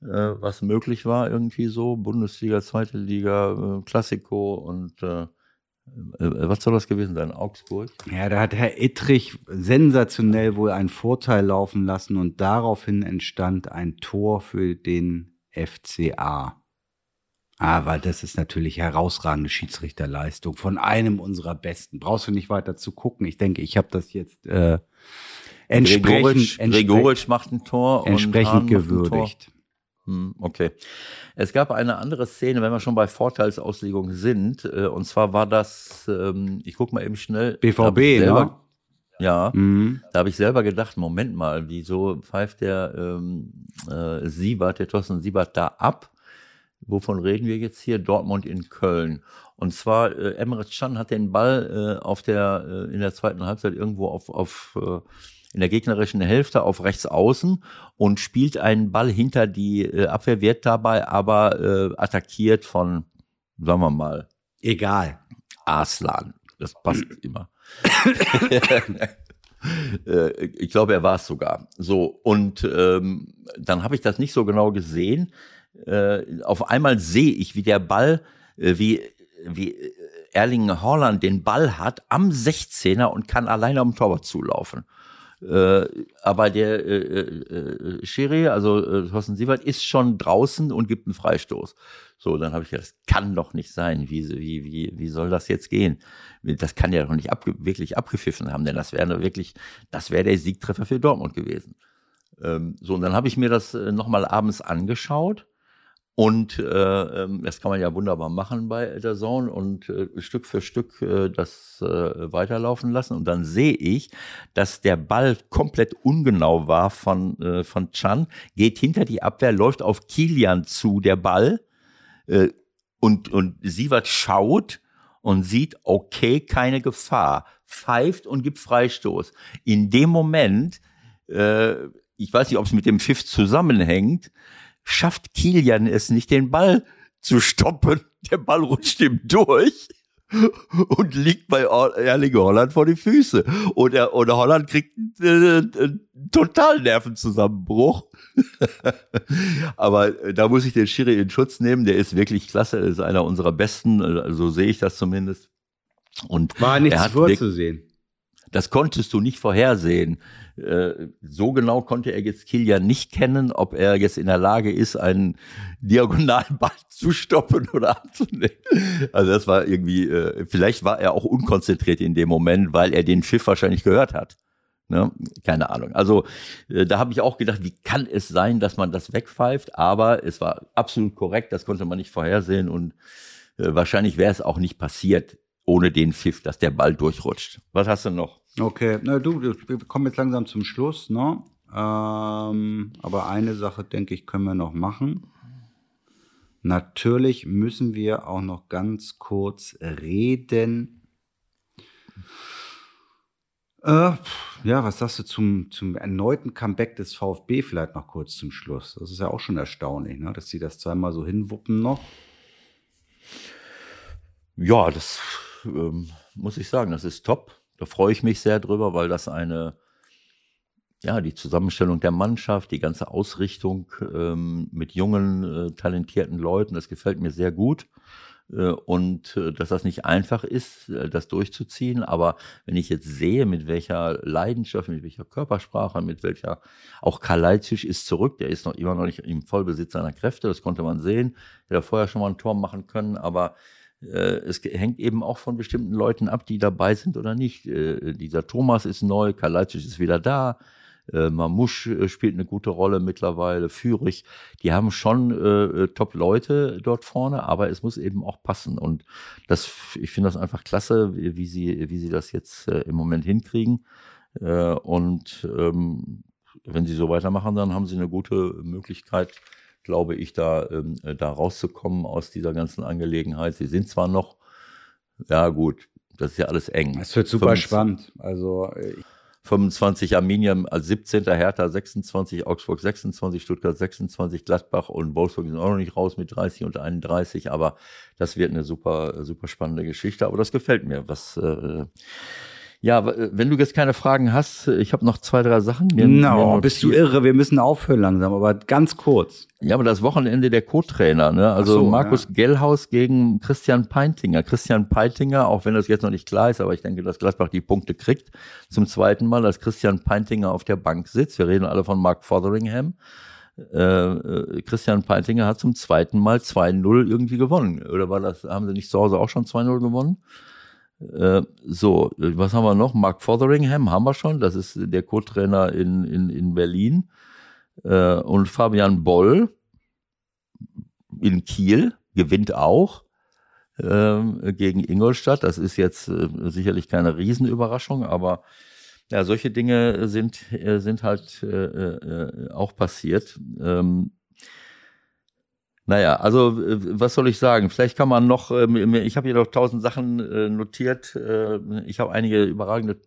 Speaker 3: äh, was möglich war irgendwie so. Bundesliga, zweite Liga, äh, Klassiko und äh, äh was soll das gewesen sein? Augsburg?
Speaker 2: Ja, da hat Herr Ittrich sensationell wohl einen Vorteil laufen lassen und daraufhin entstand ein Tor für den FCA. Aber das ist natürlich herausragende Schiedsrichterleistung von einem unserer Besten. Brauchst du nicht weiter zu gucken. Ich denke, ich habe das jetzt äh, entsprechend,
Speaker 3: Gregorisch, macht ein Tor
Speaker 2: entsprechend gewürdigt.
Speaker 3: Hm, okay. Es gab eine andere Szene, wenn wir schon bei Vorteilsauslegung sind, äh, und zwar war das, ähm, ich guck mal eben schnell.
Speaker 2: BVB,
Speaker 3: selber,
Speaker 2: ne?
Speaker 3: Ja, mhm. da habe ich selber gedacht, Moment mal, wieso pfeift der ähm, äh, Siebert, der Thorsten Siebert da ab? Wovon reden wir jetzt hier? Dortmund in Köln. Und zwar, äh, Emre Can hat den Ball äh, auf der, äh, in der zweiten Halbzeit irgendwo auf, auf äh, in der gegnerischen Hälfte auf rechts außen und spielt einen Ball hinter die äh, Abwehr, wird dabei aber äh, attackiert von, sagen wir mal,
Speaker 2: egal.
Speaker 3: Arslan. Das passt immer. Äh, ich glaube, er war es sogar. So, und ähm, dann habe ich das nicht so genau gesehen äh, auf einmal sehe ich, wie der Ball, äh, wie, wie Erling Haaland den Ball hat am 16er und kann alleine am Torwart zulaufen. Äh, aber der äh, äh, äh, Schiri, also äh, Thorsten Sievert, ist schon draußen und gibt einen Freistoß. So, dann habe ich gedacht, das kann doch nicht sein. Wie, wie, wie, wie soll das jetzt gehen? Das kann ja doch nicht abge wirklich abgepfiffen haben, denn das wäre wirklich, das wäre der Siegtreffer für Dortmund gewesen. Ähm, so, und dann habe ich mir das äh, nochmal abends angeschaut und äh, ähm, das kann man ja wunderbar machen bei der Zone und äh, Stück für Stück äh, das äh, weiterlaufen lassen. Und dann sehe ich, dass der Ball komplett ungenau war von, äh, von Chan, geht hinter die Abwehr, läuft auf Kilian zu, der Ball. Äh, und, und Sievert schaut und sieht, okay, keine Gefahr, pfeift und gibt Freistoß. In dem Moment, äh, ich weiß nicht, ob es mit dem Pfiff zusammenhängt, schafft Kilian es nicht, den Ball zu stoppen. Der Ball rutscht ihm durch und liegt bei Erling Holland vor die Füße. Und, er, und Holland kriegt einen, äh, einen totalen Nervenzusammenbruch. Aber äh, da muss ich den Schiri in Schutz nehmen. Der ist wirklich klasse. Er ist einer unserer besten. So sehe ich das zumindest. Und
Speaker 2: War nichts vorzusehen.
Speaker 3: Das konntest du nicht vorhersehen. Äh, so genau konnte er jetzt Kilian nicht kennen, ob er jetzt in der Lage ist, einen diagonalen Ball zu stoppen oder abzunehmen. Also das war irgendwie, äh, vielleicht war er auch unkonzentriert in dem Moment, weil er den Pfiff wahrscheinlich gehört hat. Ne? Keine Ahnung. Also äh, da habe ich auch gedacht, wie kann es sein, dass man das wegpfeift? Aber es war absolut korrekt, das konnte man nicht vorhersehen und wahrscheinlich wäre es auch nicht passiert ohne den Pfiff, dass der Ball durchrutscht. Was hast du noch?
Speaker 2: Okay, na du, wir kommen jetzt langsam zum Schluss, ne? Ähm, aber eine Sache, denke ich, können wir noch machen. Natürlich müssen wir auch noch ganz kurz reden. Äh, ja, was sagst du zum, zum erneuten Comeback des VfB vielleicht noch kurz zum Schluss? Das ist ja auch schon erstaunlich, ne? dass sie das zweimal so hinwuppen noch.
Speaker 3: Ja, das ähm, muss ich sagen, das ist top. Da freue ich mich sehr drüber, weil das eine, ja, die Zusammenstellung der Mannschaft, die ganze Ausrichtung ähm, mit jungen, äh, talentierten Leuten, das gefällt mir sehr gut. Äh, und äh, dass das nicht einfach ist, äh, das durchzuziehen. Aber wenn ich jetzt sehe, mit welcher Leidenschaft, mit welcher Körpersprache, mit welcher, auch Kalajdzic ist zurück, der ist noch immer noch nicht im Vollbesitz seiner Kräfte, das konnte man sehen. Er hat vorher schon mal ein Tor machen können, aber es hängt eben auch von bestimmten Leuten ab, die dabei sind oder nicht. dieser Thomas ist neu, Kalajdzic ist wieder da. Äh, Mamouche äh, spielt eine gute Rolle mittlerweile, Führig. Die haben schon äh, äh, Top-Leute dort vorne, aber es muss eben auch passen. Und das, ich finde das einfach klasse, wie, wie, sie, wie sie das jetzt äh, im Moment hinkriegen. Äh, und ähm, wenn sie so weitermachen, dann haben sie eine gute Möglichkeit, glaube ich, da, ähm, da rauszukommen aus dieser ganzen Angelegenheit. Sie sind zwar noch, ja gut, das ist ja alles eng.
Speaker 2: Es wird super 25, spannend. Also ich
Speaker 3: 25 Arminia als 17. Hertha 26, Augsburg 26, Stuttgart 26, Gladbach und Wolfsburg sind auch noch nicht raus mit 30 und 31, aber das wird eine super, super spannende Geschichte. Aber das gefällt mir, was äh, ja, äh, wenn du jetzt keine Fragen hast, äh, ich habe noch zwei, drei Sachen.
Speaker 2: Mir, no, mir bist du irre, wir müssen aufhören langsam, aber ganz kurz.
Speaker 3: Ja, aber das Wochenende der Co-Trainer, ne? Also so, Markus ja. Gellhaus gegen Christian Peintinger. Christian Peintinger, auch wenn das jetzt noch nicht klar ist, aber ich denke, dass Gladbach die Punkte kriegt, zum zweiten Mal, dass Christian Peintinger auf der Bank sitzt. Wir reden alle von Mark Fotheringham. Äh Christian Peintinger hat zum zweiten Mal 2-0 irgendwie gewonnen. Oder war das, haben sie nicht zu Hause auch schon 2-0 gewonnen? Äh, so, was haben wir noch? Mark Fotheringham haben wir schon, das ist der Co-Trainer in, in, in Berlin. Äh, und Fabian Boll in Kiel gewinnt auch äh, gegen Ingolstadt. Das ist jetzt äh, sicherlich keine Riesenüberraschung, aber ja, solche Dinge sind, sind halt auch passiert. Naja, also was soll ich sagen? Vielleicht kann man noch, ähm, ich habe hier noch tausend Sachen äh, notiert. Äh, ich habe einige überragende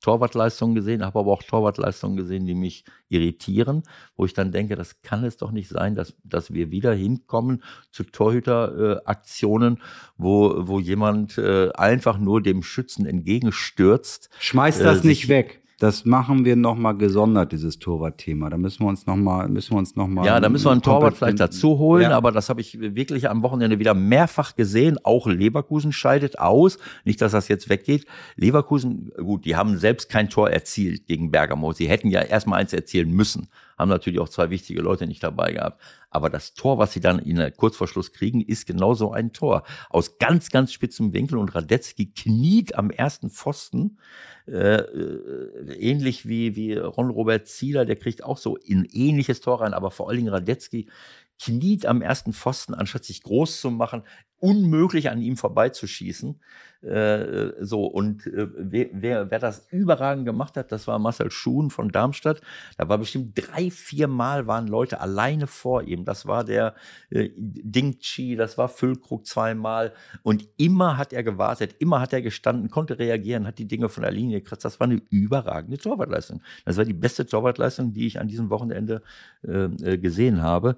Speaker 3: Torwartleistungen gesehen, habe aber auch Torwartleistungen gesehen, die mich irritieren, wo ich dann denke, das kann es doch nicht sein, dass, dass wir wieder hinkommen zu Torhüteraktionen, wo, wo jemand äh, einfach nur dem Schützen entgegenstürzt.
Speaker 2: Schmeiß das nicht weg. Das machen wir nochmal gesondert, dieses Torwart-Thema. Da müssen wir uns nochmal, müssen wir uns noch
Speaker 3: Ja, da müssen wir einen Torwart vielleicht dazu holen, ja. aber das habe ich wirklich am Wochenende wieder mehrfach gesehen. Auch Leverkusen scheidet aus. Nicht, dass das jetzt weggeht. Leverkusen, gut, die haben selbst kein Tor erzielt gegen Bergamo. Sie hätten ja erstmal eins erzielen müssen. Haben natürlich auch zwei wichtige Leute nicht dabei gehabt. Aber das Tor, was sie dann in der Kurzverschluss kriegen, ist genauso ein Tor. Aus ganz, ganz spitzem Winkel und Radetzky kniet am ersten Pfosten äh, äh, ähnlich wie, wie Ron-Robert Zieler, der kriegt auch so ein ähnliches Tor rein, aber vor allen Dingen Radetzky kniet am ersten Pfosten, anstatt sich groß zu machen, unmöglich an ihm vorbeizuschießen. Äh, so, und äh, wer, wer, wer das überragend gemacht hat, das war Marcel Schuhn von Darmstadt. Da war bestimmt drei, vier Mal waren Leute alleine vor ihm. Das war der äh, Ding Chi, das war Füllkrug zweimal. Und immer hat er gewartet, immer hat er gestanden, konnte reagieren, hat die Dinge von der Linie gekratzt. Das war eine überragende Torwartleistung. Das war die beste Torwartleistung, die ich an diesem Wochenende äh, äh gesehen habe.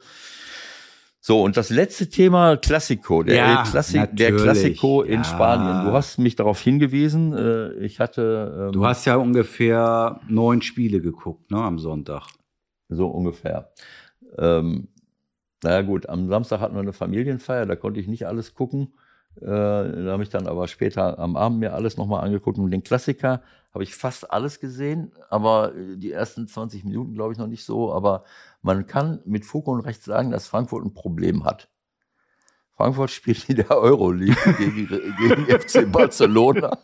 Speaker 3: So, und das letzte Thema, Klassiko, der, ja, Klassi der Klassiko in ja. Spanien. Du hast mich darauf hingewiesen. Äh, ich hatte.
Speaker 2: Ähm, du hast ja ungefähr neun Spiele geguckt, ne, am Sonntag.
Speaker 3: So ungefähr. Ähm, naja, gut, am Samstag hatten wir eine Familienfeier, da konnte ich nicht alles gucken. Äh, da habe ich dann aber später am Abend mir alles nochmal angeguckt. Und den Klassiker habe ich fast alles gesehen, aber die ersten 20 Minuten glaube ich noch nicht so. Aber man kann mit Fug und Recht sagen, dass Frankfurt ein Problem hat. Frankfurt spielt in der Euroleague gegen, gegen FC Barcelona.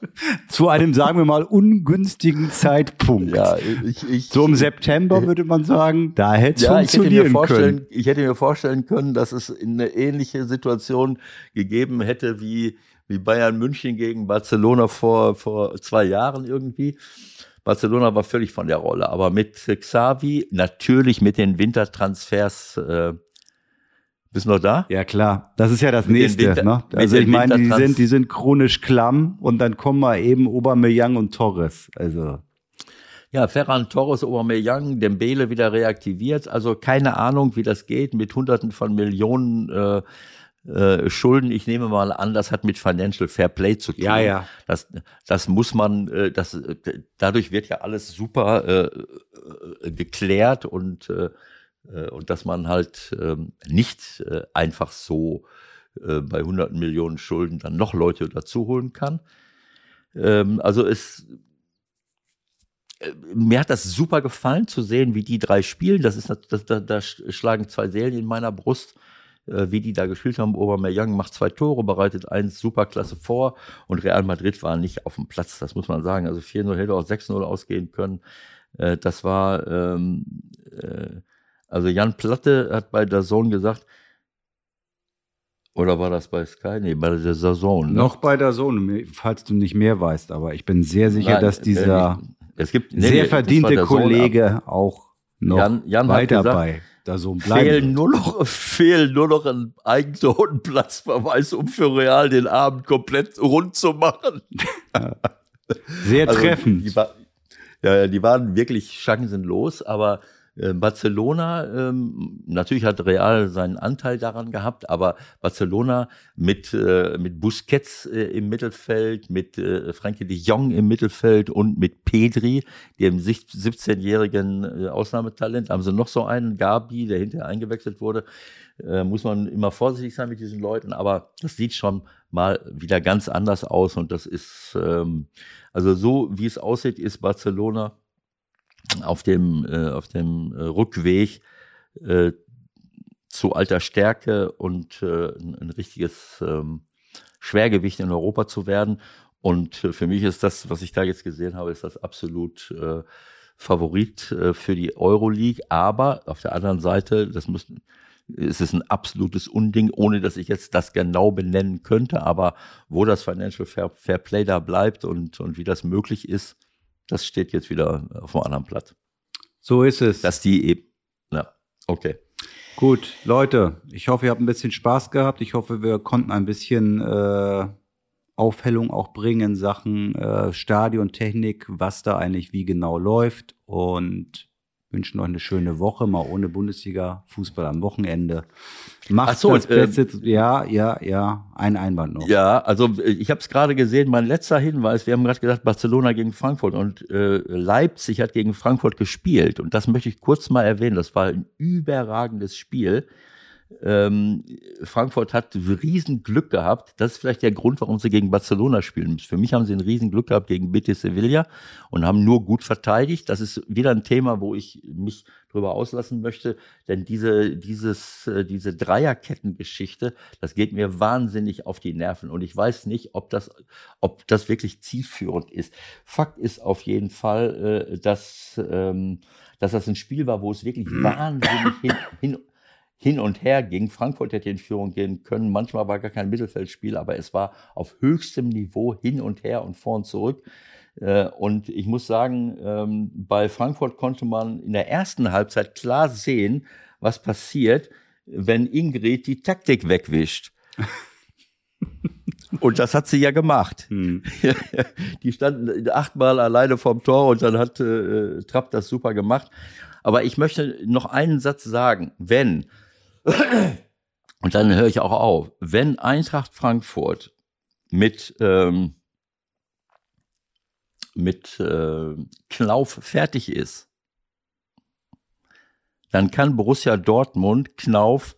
Speaker 2: Zu einem, sagen wir mal, ungünstigen Zeitpunkt. Ja, ich, ich, so im September würde man sagen, da hätte es ja, funktionieren
Speaker 3: ich hätte
Speaker 2: mir können.
Speaker 3: Ich hätte mir vorstellen können, dass es eine ähnliche Situation gegeben hätte wie, wie Bayern München gegen Barcelona vor, vor zwei Jahren irgendwie. Barcelona war völlig von der Rolle, aber mit Xavi, natürlich mit den Wintertransfers, äh, bist du noch da?
Speaker 2: Ja, klar. Das ist ja das mit nächste. Winter, ne? Also ich meine, die sind, die sind chronisch klamm und dann kommen mal eben Aubameyang und Torres. Also.
Speaker 3: Ja, Ferran Torres, Aubameyang, Dembele wieder reaktiviert. Also keine Ahnung, wie das geht mit Hunderten von Millionen äh, äh, Schulden, ich nehme mal an, das hat mit Financial Fair Play zu tun.
Speaker 2: Ja, ja.
Speaker 3: Das, das muss man, äh, das, äh, dadurch wird ja alles super äh, äh, geklärt und, äh, äh, und dass man halt äh, nicht äh, einfach so äh, bei hunderten Millionen Schulden dann noch Leute dazu holen kann. Ähm, also es, äh, mir hat das super gefallen zu sehen, wie die drei spielen. Das ist, das, da, da schlagen zwei Seelen in meiner Brust äh, wie die da gespielt haben. Aubameyang macht zwei Tore, bereitet eins superklasse vor und Real Madrid war nicht auf dem Platz, das muss man sagen. Also 4-0 hätte auch 6-0 ausgehen können. Äh, das war, ähm, äh, also Jan Platte hat bei der Zone gesagt, oder war das bei Sky? Nee, bei der Saison.
Speaker 2: Ne? Noch bei der Zone, falls du nicht mehr weißt, aber ich bin sehr sicher, Nein, dass dieser
Speaker 3: äh, gibt,
Speaker 2: nee, sehr verdiente Kollege auch noch
Speaker 3: Jan, Jan weiter gesagt, bei
Speaker 2: da so
Speaker 3: fehlen nur noch fehlen nur noch ein Eigentor und ein Platzverweis, um für Real den Abend komplett rund zu machen.
Speaker 2: Sehr also, treffend.
Speaker 3: Die, ja, die waren wirklich chancenlos, aber äh, Barcelona, ähm, natürlich hat Real seinen Anteil daran gehabt, aber Barcelona mit, äh, mit Busquets äh, im Mittelfeld, mit äh, Frankie de Jong im Mittelfeld und mit Pedri, dem 17-jährigen äh, Ausnahmetalent, haben sie noch so einen, Gabi, der hinterher eingewechselt wurde. Äh, muss man immer vorsichtig sein mit diesen Leuten, aber das sieht schon mal wieder ganz anders aus und das ist, ähm, also so wie es aussieht, ist Barcelona auf dem, äh, auf dem äh, Rückweg äh, zu alter Stärke und äh, ein, richtiges ähm, Schwergewicht in Europa zu werden. Und äh, für mich ist das, was ich da jetzt gesehen habe, ist das absolut äh, Favorit für die Euroleague. Aber auf der anderen Seite, das muss, es ist ein absolutes Unding, ohne dass ich jetzt das genau benennen könnte. Aber wo das Financial Fair, Fair Play da bleibt und, und wie das möglich ist, das steht jetzt wieder auf einem anderen Blatt.
Speaker 2: So ist es.
Speaker 3: Dass die eben, ja, okay.
Speaker 2: Gut, Leute, ich hoffe, ihr habt ein bisschen Spaß gehabt. Ich hoffe, wir konnten ein bisschen äh, Aufhellung auch bringen in Sachen äh, Stadion, Technik, was da eigentlich wie genau läuft. Und wünschen euch eine schöne Woche, mal ohne Bundesliga-Fußball am Wochenende. Macht so, das äh, Beste. ja, ja, ja, ein Einwand noch.
Speaker 3: Ja, also äh, ich habe es gerade gesehen, mein letzter Hinweis, wir haben gerade gesagt, Barcelona gegen Frankfurt und äh, Leipzig hat gegen Frankfurt gespielt. Und das möchte ich kurz mal erwähnen. Das war ein überragendes Spiel. Ähm, Frankfurt hat riesen Glück gehabt. Das ist vielleicht der Grund, warum sie gegen Barcelona spielen. Für mich haben sie ein riesen Glück gehabt gegen Betis Sevilla und haben nur gut verteidigt. Das ist wieder ein Thema, wo ich mich drüber auslassen möchte, denn diese, dieses, äh, diese Dreierkettengeschichte, das geht mir wahnsinnig auf die Nerven und ich weiß nicht, ob das, ob das wirklich zielführend ist. Fakt ist auf jeden Fall, äh, dass, ähm, dass das ein Spiel war, wo es wirklich wahnsinnig hin, hin hin und her ging. Frankfurt hätte in Führung gehen können. Manchmal war gar kein Mittelfeldspiel, aber es war auf höchstem Niveau hin und her und vor und zurück. Äh, und ich muss sagen, ähm, bei Frankfurt konnte man in der ersten Halbzeit klar sehen, was passiert, wenn Ingrid die Taktik wegwischt. Und das hat sie ja gemacht. Hm. Die standen achtmal alleine vorm Tor und dann hat äh, Trapp das super gemacht. Aber ich möchte noch einen Satz sagen. Wenn und dann höre ich auch auf. Wenn Eintracht Frankfurt mit, ähm, mit äh, Knauf fertig ist, dann kann Borussia Dortmund Knauf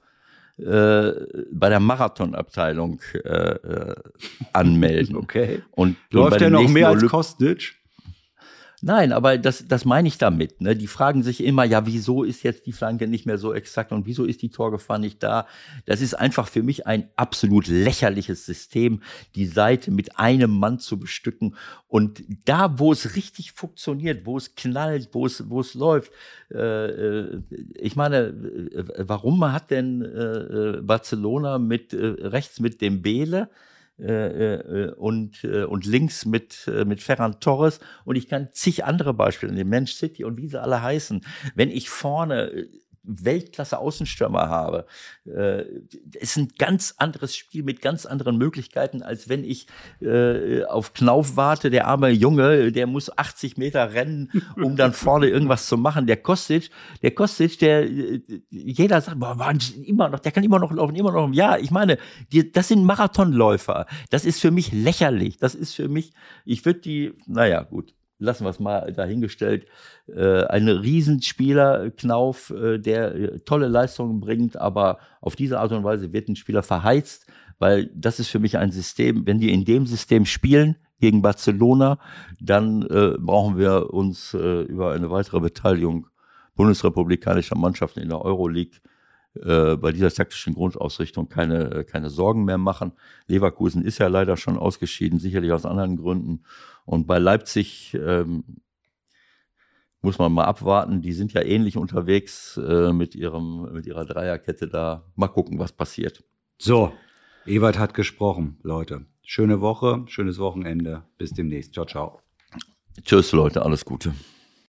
Speaker 3: äh, bei der Marathonabteilung äh, äh, anmelden.
Speaker 2: Okay. Und läuft der noch mehr als Kostic?
Speaker 3: Nein, aber das, das meine ich damit. Ne? Die fragen sich immer, ja, wieso ist jetzt die Flanke nicht mehr so exakt und wieso ist die Torgefahr nicht da? Das ist einfach für mich ein absolut lächerliches System, die Seite mit einem Mann zu bestücken. Und da, wo es richtig funktioniert, wo es knallt, wo es, wo es läuft, äh, äh ich meine, äh, warum hat denn äh, äh, Barcelona mit äh, rechts mit dem Bele und, äh, und links mit, äh, mit Ferran Torres und ich kann zig andere Beispiele, den Mensch City und wie sie alle heißen. Wenn ich vorne Weltklasse Außenstürmer habe, äh, ist ein ganz anderes Spiel mit ganz anderen Möglichkeiten, als wenn ich äh, auf Knauf warte. Der arme Junge, der muss 80 Meter rennen, um dann vorne irgendwas zu machen. Der Kostic, der Kostic, der jeder sagt, boah, immer noch, der kann immer noch laufen, immer noch. Ja, ich meine, die, das sind Marathonläufer. Das ist für mich lächerlich. Das ist für mich, ich würde die, naja, gut lassen wir es mal dahingestellt, äh, ein Riesenspieler, Knauf, äh, der äh, tolle Leistungen bringt, aber auf diese Art und Weise wird ein Spieler verheizt, weil das ist für mich ein System, wenn die in dem System spielen gegen Barcelona, dann äh, brauchen wir uns äh, über eine weitere Beteiligung bundesrepublikanischer Mannschaften in der Euroleague äh, bei dieser taktischen Grundausrichtung keine, keine Sorgen mehr machen. Leverkusen ist ja leider schon ausgeschieden, sicherlich aus anderen Gründen. Und bei Leipzig ähm, muss man mal abwarten. Die sind ja ähnlich unterwegs äh, mit, ihrem, mit ihrer Dreierkette da. Mal gucken, was passiert.
Speaker 2: So, Ewald hat gesprochen, Leute. Schöne Woche, schönes Wochenende. Bis demnächst. Ciao, ciao.
Speaker 3: Tschüss, Leute. Alles Gute.